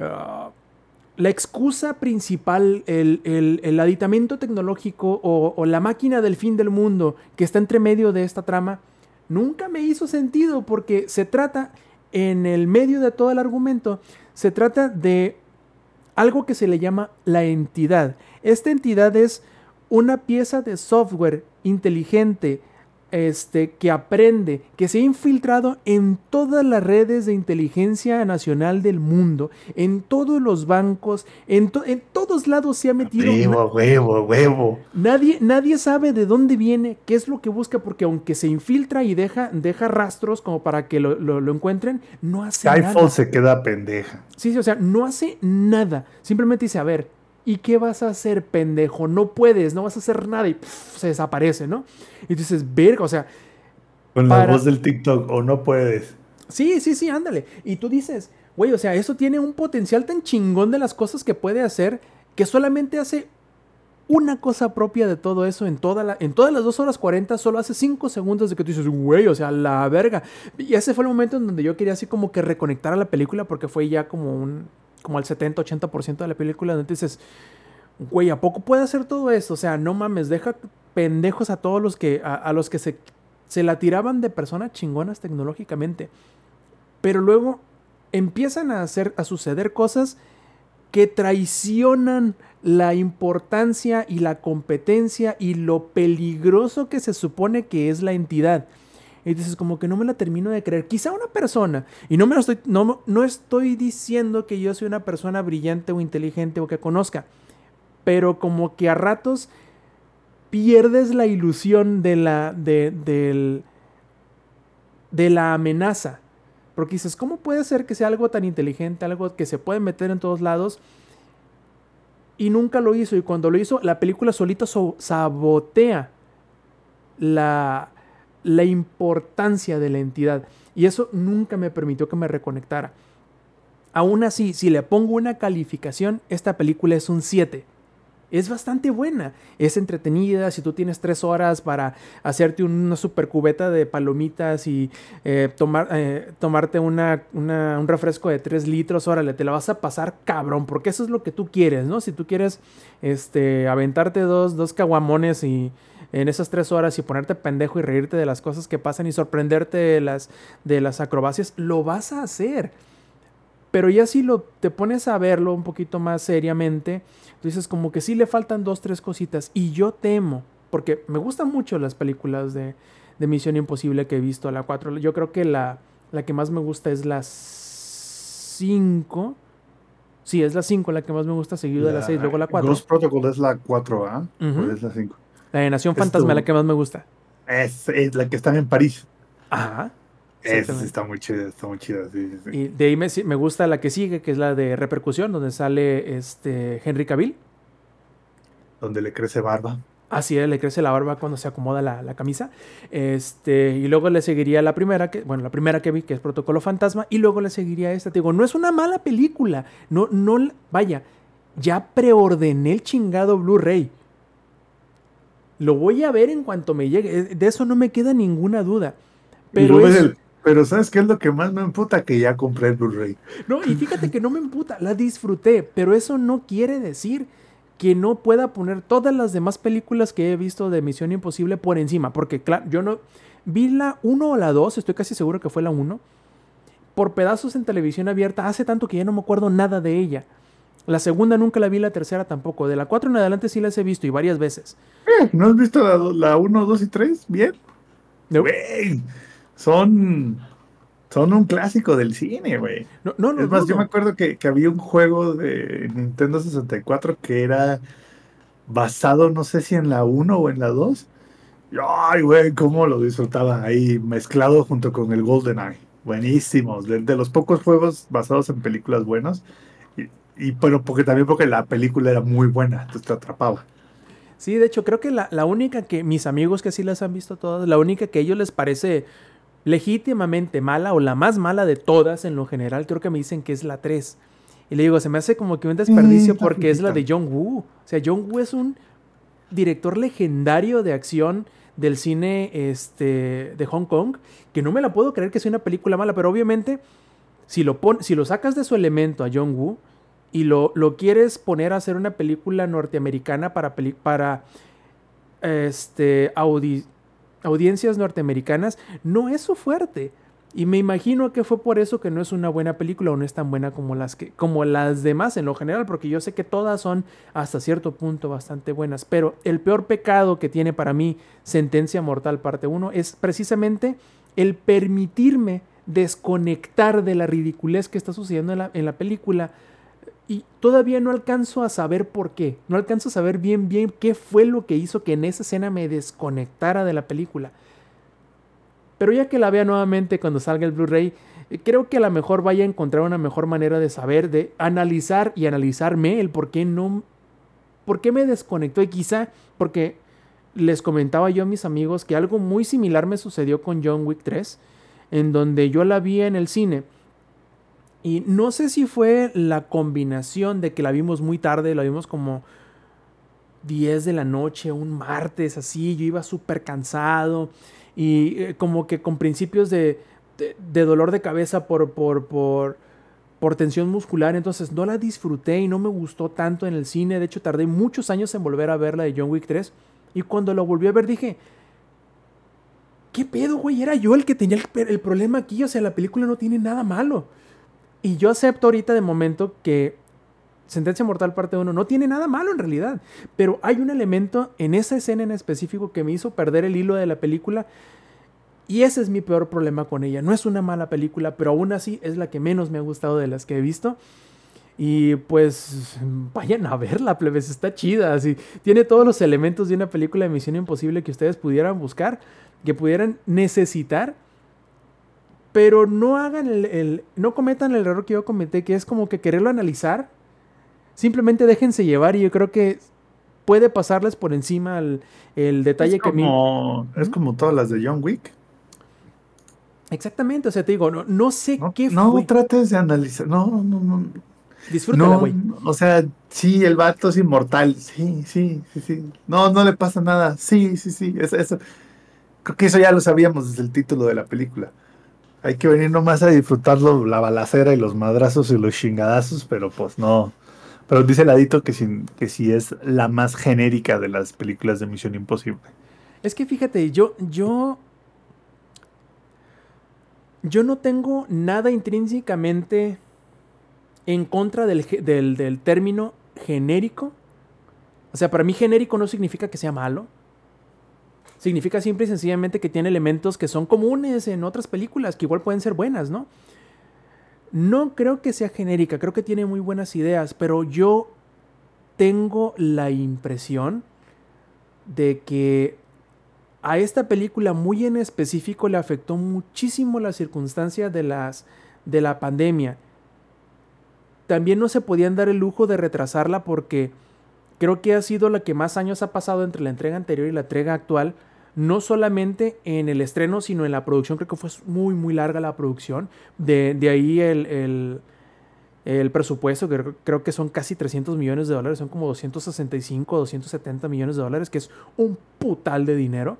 ah, la excusa principal, el, aditamento tecnológico o, o, la máquina del fin del mundo que está entre medio de esta trama, nunca me hizo sentido porque se trata, en el medio de todo el argumento, se trata de algo que se le llama la entidad. Esta entidad es una pieza de software inteligente este, que aprende, que se ha infiltrado en todas las redes de inteligencia nacional del mundo, en todos los bancos, en, en todos lados se ha metido. Huevo, huevo, huevo. Nadie, nadie sabe de dónde viene, qué es lo que busca, porque aunque se infiltra y deja, deja rastros como para que lo, lo, encuentren, no hace nada. se queda pendeja. Sí, sí, o sea, no hace nada. Simplemente dice, a ver, ¿Y qué vas a hacer, pendejo? No puedes, no vas a hacer nada y se desaparece, ¿no? Y dices, verga, o sea. Con la voz del TikTok, o no puedes. Sí, sí, sí, ándale. Y tú dices, güey, o sea, eso tiene un potencial tan chingón de las cosas que puede hacer que solamente hace una cosa propia de todo eso en, toda la, en todas las 2 horas 40, solo hace 5 segundos de que tú dices, güey, o sea, la verga. Y ese fue el momento en donde yo quería así como que reconectar a la película porque fue ya como un, como al 70-80% de la película, donde dices, güey, ¿a poco puede hacer todo esto? O sea, no mames, deja pendejos a todos los que, a, los que se, se la tiraban de personas chingonas tecnológicamente. Pero luego empiezan a hacer, a suceder cosas que traicionan la importancia y la competencia y lo peligroso que se supone que es la entidad. Y dices, como que no me la termino de creer. Quizá una persona, y no me lo estoy, no, no estoy diciendo que yo soy una persona brillante o inteligente o que conozca, pero como que a ratos pierdes la ilusión de la, de, de la amenaza. Porque dices, ¿cómo puede ser que sea algo tan inteligente, algo que se puede meter en todos lados? Y nunca lo hizo. Y cuando lo hizo, la película solita sabotea la, la importancia de la entidad. Y eso nunca me permitió que me reconectara. Aún así, si le pongo una calificación, esta película es un 7 es bastante buena, es entretenida, si tú tienes tres horas para hacerte una super cubeta de palomitas y eh, tomar, eh, tomarte una, un refresco de tres litros, órale, te la vas a pasar cabrón, porque eso es lo que tú quieres, ¿no? Si tú quieres este, aventarte dos, dos caguamones y en esas tres horas y ponerte pendejo y reírte de las cosas que pasan y sorprenderte de las, de las acrobacias, lo vas a hacer. Pero ya si lo, te pones a verlo un poquito más seriamente, tú dices como que sí le faltan dos, tres cositas. Y yo temo, porque me gustan mucho las películas de, de Misión Imposible que he visto, a la 4. Yo creo que la, la que más me gusta es la 5. Sí, es la 5 la que más me gusta, seguido de la 6, luego la 4. Ghost Protocol es la 4, ¿ah? es la 5? La de Nación Fantasma es la que más me gusta. Es, es la que está en París. Ajá. Esa está muy chida, está muy chida, sí, sí, Y de ahí me, me, gusta la que sigue, que es la de repercusión, donde sale este Henry Cavill. Donde le crece barba. Así es, le crece la barba cuando se acomoda la, la, camisa. Este, y luego le seguiría la primera, que, bueno, la primera que vi, que es Protocolo Fantasma, y luego le seguiría esta. Te digo, no es una mala película. No, no, vaya, ya preordené el chingado Blu-ray. Lo voy a ver en cuanto me llegue. De eso no me queda ninguna duda. Pero es, pero ¿sabes qué es lo que más me emputa? Que ya compré el Blu-ray. No, y fíjate que no me emputa, la disfruté, pero eso no quiere decir que no pueda poner todas las demás películas que he visto de Misión Imposible por encima, porque claro, yo no vi la 1 o la 2, estoy casi seguro que fue la 1, por pedazos en televisión abierta, hace tanto que ya no me acuerdo nada de ella. La segunda nunca la vi, la tercera tampoco. De la 4 en adelante sí las he visto y varias veces. Eh, ¿No has visto la, 1, 2 y 3? Bien. No son, son un clásico del cine, güey. No, no, no, es más, yo me acuerdo que, había un juego de Nintendo 64 que era basado, no sé si en la 1 o en la 2. ay, güey, cómo lo disfrutaba ahí, mezclado junto con el GoldenEye. Buenísimos, de, los pocos juegos basados en películas buenos. Y, pero porque también porque la película era muy buena, entonces te atrapaba. Sí, de hecho, creo que la, la, única que mis amigos que sí las han visto todas, la única que a ellos les parece legítimamente mala o la más mala de todas en lo general, creo que me dicen que es la 3. Y le digo, se me hace como que un desperdicio mm, porque es la de John Woo. O sea, John Woo es un director legendario de acción del cine este, de Hong Kong, que no me la puedo creer que sea una película mala, pero obviamente si lo, si lo sacas de su elemento a John Woo y lo, lo quieres poner a hacer una película norteamericana para, para este, audi audiencias norteamericanas, no es su fuerte. Y me imagino que fue por eso que no es una buena película o no es tan buena como las, que, como las demás en lo general, porque yo sé que todas son hasta cierto punto bastante buenas. Pero el peor pecado que tiene para mí Sentencia Mortal parte 1 es precisamente el permitirme desconectar de la ridiculez que está sucediendo en la, en la película y todavía no alcanzo a saber por qué. No alcanzo a saber bien, bien qué fue lo que hizo que en esa escena me desconectara de la película. Pero ya que la vea nuevamente cuando salga el Blu-ray, creo que a lo mejor vaya a encontrar una mejor manera de saber, de analizar y analizarme el por qué no. ¿Por qué me desconectó? Y quizá porque les comentaba yo a mis amigos que algo muy similar me sucedió con John Wick 3, en donde yo la vi en el cine y no sé si fue la combinación de que la vimos muy tarde, la vimos como 10 de la noche, un martes así, yo iba súper cansado y eh, como que con principios de, de, dolor de cabeza por, por, por, por, tensión muscular, entonces no la disfruté y no me gustó tanto en el cine, de hecho tardé muchos años en volver a ver la de John Wick 3 y cuando la volví a ver dije, ¿qué pedo, güey? Era yo el que tenía el, el problema aquí, o sea, la película no tiene nada malo. Y yo acepto ahorita de momento que Sentencia Mortal Parte 1 no tiene nada malo en realidad, pero hay un elemento en esa escena en específico que me hizo perder el hilo de la película y ese es mi peor problema con ella. No es una mala película, pero aún así es la que menos me ha gustado de las que he visto. Y pues vayan a verla, plebes, está chida. Así, tiene todos los elementos de una película de Misión Imposible que ustedes pudieran buscar, que pudieran necesitar pero no hagan el, no cometan el error que yo cometí, que es como que quererlo analizar. Simplemente déjense llevar y yo creo que puede pasarles por encima el, detalle que me... Es como todas las de John Wick. Exactamente, o sea, te digo, no, no sé No, qué no fue. trates de analizar. No, no, no. Disfrútala, güey. o sea, sí, el vato es inmortal. Sí, sí, sí, sí. No, no le pasa nada. Sí, sí, sí. Eso, eso. Creo que eso ya lo sabíamos desde el título de la película. Hay que venir nomás a disfrutarlo, la balacera y los madrazos y los chingadazos, pero pues no. Pero dice Ladito que sí, que sí es la más genérica de las películas de Misión Imposible. Es que fíjate, yo, yo. Yo no tengo nada intrínsecamente en contra del, del término genérico. O sea, para mí genérico no significa que sea malo. Significa simple y sencillamente que tiene elementos que son comunes en otras películas, que igual pueden ser buenas, ¿no? No creo que sea genérica, creo que tiene muy buenas ideas, pero yo tengo la impresión de que a esta película muy en específico le afectó muchísimo la circunstancia de, las, de la pandemia. También no se podían dar el lujo de retrasarla porque creo que ha sido la que más años ha pasado entre la entrega anterior y la entrega actual. No solamente en el estreno, sino en la producción. Creo que fue muy, muy larga la producción. De, de ahí el, el, el presupuesto, que creo- que son casi 300 millones de dólares. Son como 265, 270 millones de dólares, que es un putal de dinero.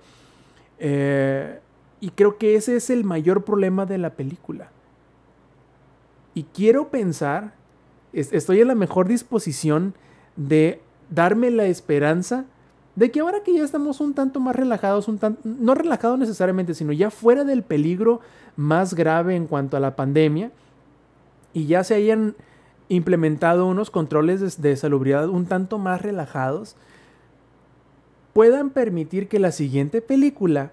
Eh, y creo que ese es el mayor problema de la película. Y quiero pensar, es- estoy en la mejor disposición de darme la esperanza de que ahora que ya estamos un tanto más relajados, un tan- no relajados necesariamente, sino ya fuera del peligro más grave en cuanto a la pandemia, y ya se hayan implementado unos controles de, de salubridad un tanto más relajados, puedan permitir que la siguiente película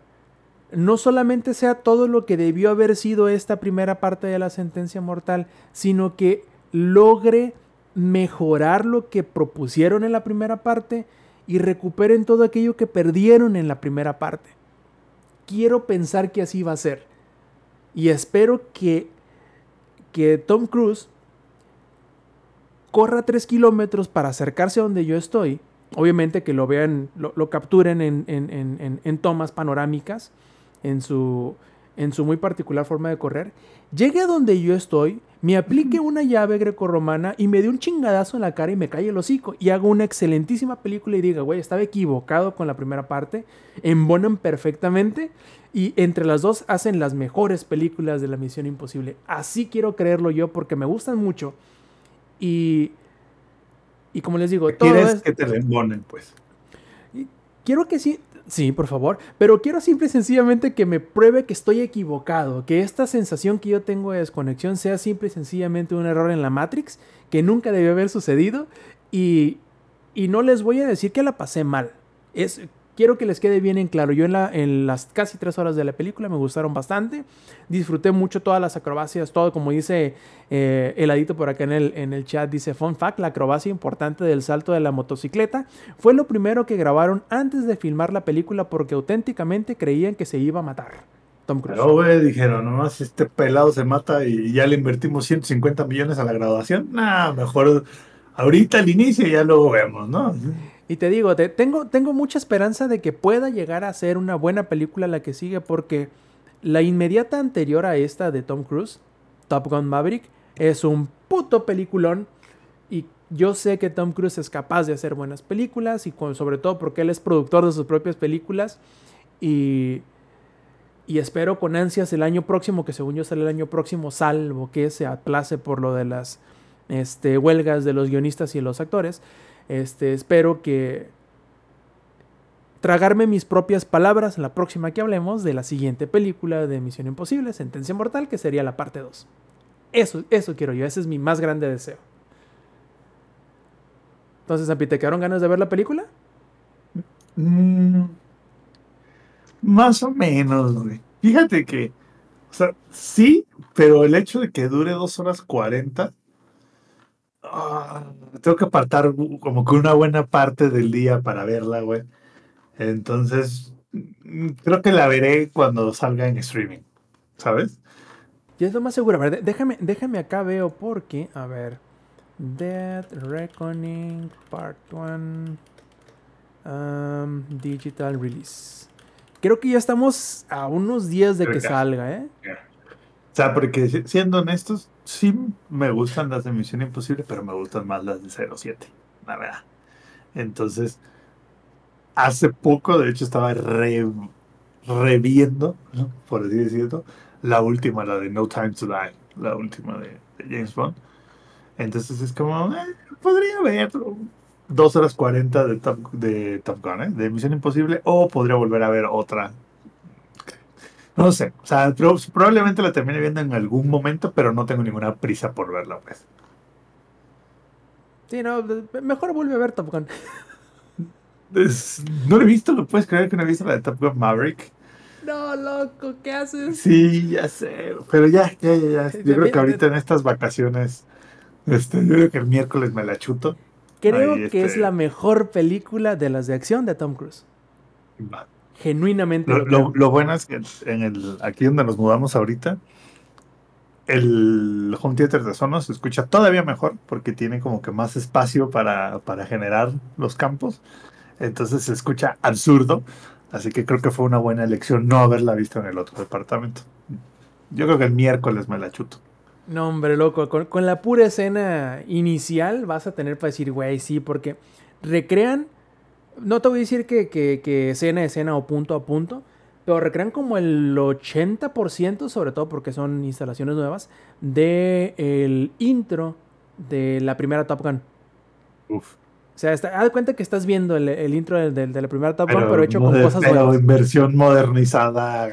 no solamente sea todo lo que debió haber sido esta primera parte de la sentencia mortal, sino que logre mejorar lo que propusieron en la primera parte y recuperen todo aquello que perdieron en la primera parte. Quiero pensar que así va a ser. Y espero que, que Tom Cruise corra tres kilómetros para acercarse a donde yo estoy. Obviamente que lo vean, lo, lo capturen en, en- en- en- en tomas panorámicas, en su, en su muy particular forma de correr. Llegue a donde yo estoy, me aplique una llave grecorromana y me dé un chingadazo en la cara y me calle el hocico. Y hago una excelentísima película y diga, güey, estaba equivocado con la primera parte, embonan perfectamente y entre las dos hacen las mejores películas de la Misión Imposible. Así quiero creerlo yo porque me gustan mucho. Y, y como les digo, todo Quieres es- que te embonen, pues. quiero que sí, sí, por favor, pero quiero simple y sencillamente que me pruebe que estoy equivocado, que esta sensación que yo tengo de desconexión sea simple y sencillamente un error en la Matrix que nunca debió haber sucedido y, y no les voy a decir que la pasé mal. Es, quiero que les quede bien en claro. Yo en, la, en las casi tres horas de la película me gustaron bastante. Disfruté mucho todas las acrobacias, todo como dice eh, Heladito por acá en el, en el chat. Dice, fun fact, la acrobacia importante del salto de la motocicleta fue lo primero que grabaron antes de filmar la película porque auténticamente creían que se iba a matar. Tom Cruise. Pero, güey, dijeron, nomás este pelado se mata y ya le invertimos 150 millones a la graduación. Nah, mejor ahorita al inicio y ya luego vemos, ¿no? Y te digo, te- tengo, mucha esperanza de que pueda llegar a ser una buena película la que sigue porque la inmediata anterior a esta de Tom Cruise, Top Gun Maverick, es un puto peliculón y yo sé que Tom Cruise es capaz de hacer buenas películas y sobre todo porque él es productor de sus propias películas y, y espero con ansias el año próximo, que según yo sale el año próximo, salvo que se aplace por lo de las este, huelgas de los guionistas y los actores. Este, espero que tragarme mis propias palabras la próxima que hablemos de la siguiente película de Misión Imposible, Sentencia Mortal, que sería la parte 2. Eso, eso quiero yo, ese es mi más grande deseo. Entonces, Zampi, ¿te quedaron ganas de ver la película? Mm, más o menos, güey. Fíjate que, o sea, sí, pero el hecho de que dure dos horas 40, ah, tengo que apartar como que una buena parte del día para verla, güey. Entonces, creo que la veré cuando salga en streaming, ¿sabes? Ya es lo más seguro. A ver, déjame, déjame acá veo porque, a ver, Dead Reckoning Part 1 um, Digital Release. Creo que ya estamos a unos días de Creo que que- salga, ¿eh? sea, porque si- siendo honestos, sí me gustan las de Misión Imposible, pero me gustan más las de 07, la verdad. Entonces, hace poco, de hecho, estaba re, reviendo, por así decirlo, la última, la de No Time to Die, la última de, de James Bond. Entonces es como, eh, podría ver dos horas 40 de Top, de Top Gun, ¿eh? de Misión Imposible, o podría volver a ver otra. No sé, o sea, probablemente la termine viendo en algún momento, pero no tengo ninguna prisa por verla, pues. Sí, no, mejor vuelve a ver Top Gun. Es- no lo he visto, ¿lo puedes creer que no he visto la de Top Gun Maverick? No, loco, ¿qué haces? Sí, ya sé, pero ya, ya, ya, ya. Yo creo que ahorita en estas vacaciones, este, yo creo que el miércoles me la chuto. Creo Ahí, que es este- la mejor película de las de acción de Tom Cruise. Va. Genuinamente. Lo, bueno es que en el, aquí donde nos mudamos ahorita, el home theater de Sonos se escucha todavía mejor porque tiene como que más espacio para, para generar los campos. Entonces se escucha absurdo. Así que creo que fue una buena elección no haberla visto en el otro departamento. Yo creo que el miércoles me la chuto. No, hombre, loco. Con, con la pura escena inicial vas a tener para decir, güey, sí, porque recrean. No te voy a decir que, que, que escena a escena o punto a punto, pero recrean como el 80%, sobre todo porque son instalaciones nuevas, de el intro de la primera Top Gun. Uf. O sea, está, haz de cuenta que estás viendo el, el intro de, de- de la primera Top Gun, pero hecho con cosas pero nuevas. en versión modernizada,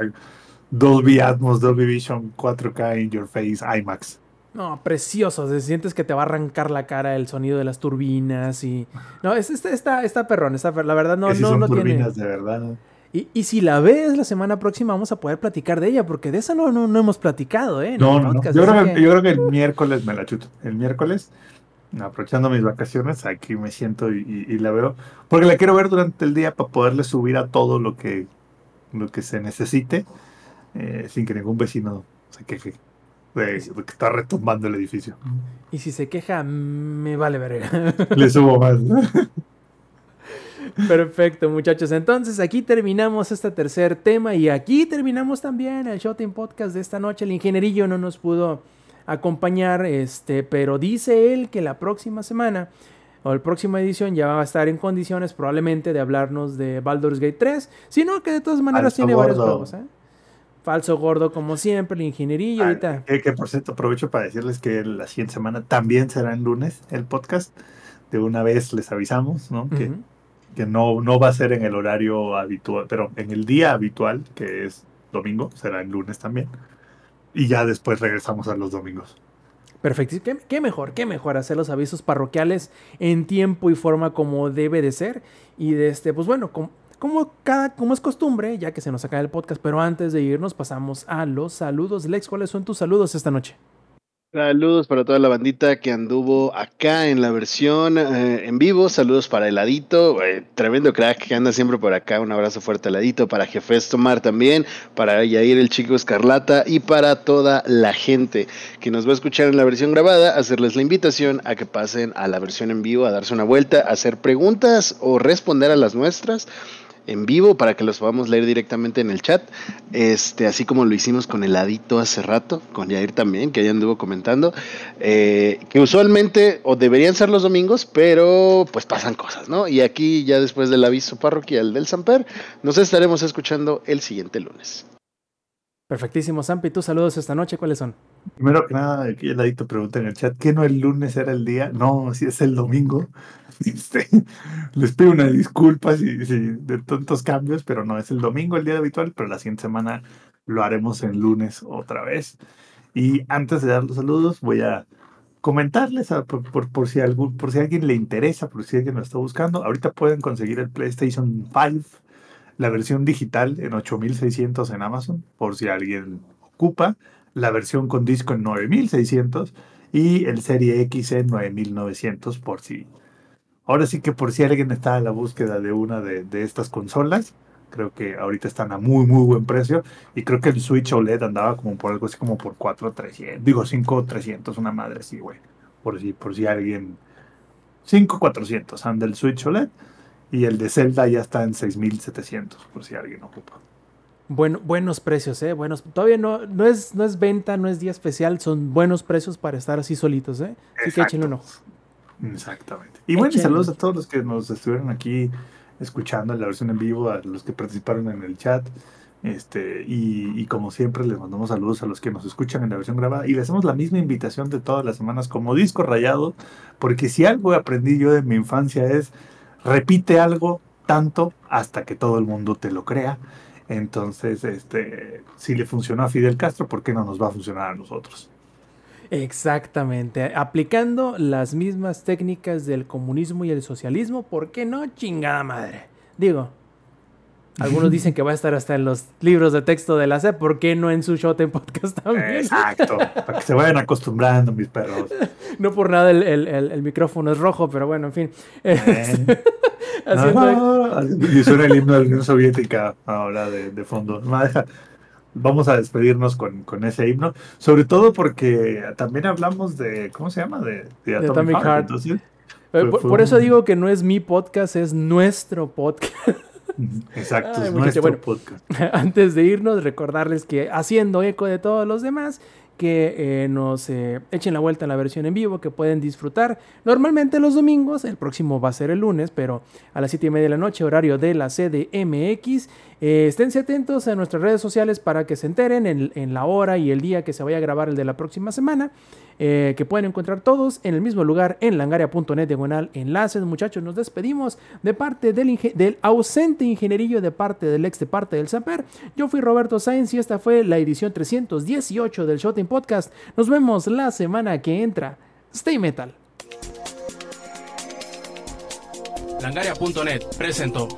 Dolby Atmos, Dolby Vision, 4K in your face, IMAX. No, precioso. Se sientes que te va a arrancar la cara el sonido de las turbinas y. No, es, está, está, está perrón. Está per- La verdad, no, que no, son no tiene. turbinas de verdad. Y, y si la ves la semana próxima, vamos a poder platicar de ella, porque de esa no, no, no hemos platicado, ¿eh? No, no, no. Yo, creo que, que- yo creo que el miércoles me la chuto. El miércoles, aprovechando mis vacaciones, aquí me siento y, y- y la veo. Porque la quiero ver durante el día para poderle subir a todo lo que, lo que se necesite, eh, sin que ningún vecino se queje de, que está retumbando el edificio. Y si se queja, me vale verga. Le subo más. Perfecto, muchachos. Entonces, aquí terminamos este tercer tema y aquí terminamos también el Showtime Podcast de esta noche. El ingenierillo no nos pudo acompañar, este, pero dice él que la próxima semana o la próxima edición ya va a estar en condiciones probablemente de hablarnos de Baldur's Gate 3, sino que de todas maneras tiene varios juegos, ¿eh? Falso gordo como siempre, el ingenierillo Ah, ahorita. que, que, por cierto, aprovecho para decirles que la siguiente semana también será en lunes el podcast. De una vez les avisamos, ¿no? Que, que no, no va a ser en el horario habitual, pero en el día habitual, que es domingo, será en lunes también. Y ya después regresamos a los domingos. Perfecto. ¿Qué, qué mejor, qué mejor hacer los avisos parroquiales en tiempo y forma como debe de ser. Y de este, pues bueno, como, cada, como es costumbre, ya que se nos acaba el podcast, pero antes de irnos pasamos a los saludos. Lex, ¿cuáles son tus saludos esta noche? Saludos para toda la bandita que anduvo acá en la versión eh, en vivo. Saludos para Heladito, eh, tremendo crack que anda siempre por acá. Un abrazo fuerte, Heladito. Para Jefes Tomar también. Para Yair, el chico Escarlata. Y para toda la gente que nos va a escuchar en la versión grabada, hacerles la invitación a que pasen a la versión en vivo, a darse una vuelta, a hacer preguntas o responder a las nuestras en vivo para que los podamos leer directamente en el chat, este, así como lo hicimos con Heladito hace rato, con Yair también, que ya anduvo comentando, eh, que usualmente o deberían ser los domingos, pero pues pasan cosas, ¿no? Y aquí ya después del aviso parroquial del Samper, nos estaremos escuchando el siguiente lunes. Perfectísimo, Sampi. ¿Tus saludos esta noche cuáles son? Primero que nada, aquí el ladito pregunta en el chat, ¿qué no el lunes era el día? No, si es el domingo. Les pido una disculpa si, de tantos cambios, pero no, es el domingo el día habitual, pero la siguiente semana lo haremos en lunes otra vez. Y antes de dar los saludos, voy a comentarles a- por, si algún, por si alguien le interesa, por si alguien lo está buscando. Ahorita pueden conseguir el PlayStation 5, la versión digital en 8600 en Amazon, por si alguien ocupa la versión con disco en 9600 y el Serie X en 9900 por si... Ahora sí que por si alguien está a la búsqueda de una de, de estas consolas, creo que ahorita están a muy muy buen precio y creo que el Switch OLED andaba como por algo así como por 4300, digo 5300, una madre así, güey. Por si por si alguien 5400 anda el Switch OLED y el de Zelda ya está en 6700 por si alguien ocupa. Bueno, buenos precios, ¿eh? Buenos. Todavía no, no, es, no es venta, no es día especial, son buenos precios para estar así solitos, ¿eh? Así que échenle uno. Exactamente. Y bueno, y saludos a todos los que nos estuvieron aquí escuchando en la versión en vivo, a los que participaron en el chat. Este, y, y, como siempre, les mandamos saludos a los que nos escuchan en la versión grabada y les hacemos la misma invitación de todas las semanas como disco rayado, porque si algo aprendí yo de mi infancia es repite algo tanto hasta que todo el mundo te lo crea. Entonces, este, si le funcionó a Fidel Castro, ¿por qué no nos va a funcionar a nosotros? Exactamente, aplicando las mismas técnicas del comunismo y el socialismo, ¿por qué no? Chingada madre. Digo, algunos dicen que va a estar hasta en los libros de texto de la C, ¿por qué no en su en Podcast también? Exacto, para que se vayan acostumbrando, mis perros. No por nada el, el, el, micrófono es rojo, pero bueno, en fin. Haciendo... y suena el himno de la Unión Soviética ahora de, de fondo. Vamos a despedirnos con, con, ese himno, sobre todo porque también hablamos de, ¿cómo se llama? De, de Atomic, Heart. Entonces, eh, por, por eso digo que no es mi podcast, es nuestro podcast. Exacto, es nuestro podcast. Antes de irnos, recordarles que haciendo eco de todos los demás, que eh, nos eh, echen la vuelta en la versión en vivo, que pueden disfrutar normalmente los domingos, el próximo va a ser el lunes, pero a las 7 y media de la noche, horario de la CDMX. Eh, esténse atentos a nuestras redes sociales para que se enteren en, la hora y el día que se vaya a grabar el de la próxima semana. Eh, que pueden encontrar todos en el mismo lugar en langaria.net diagonal enlaces. Muchachos, nos despedimos de parte del, ausente ingenierillo, de parte del ex, de parte del Saper. Yo fui Roberto Sainz y esta fue la edición 318 del Showtime Podcast. Nos vemos la semana que entra. Stay Metal. Langaria.net presentó.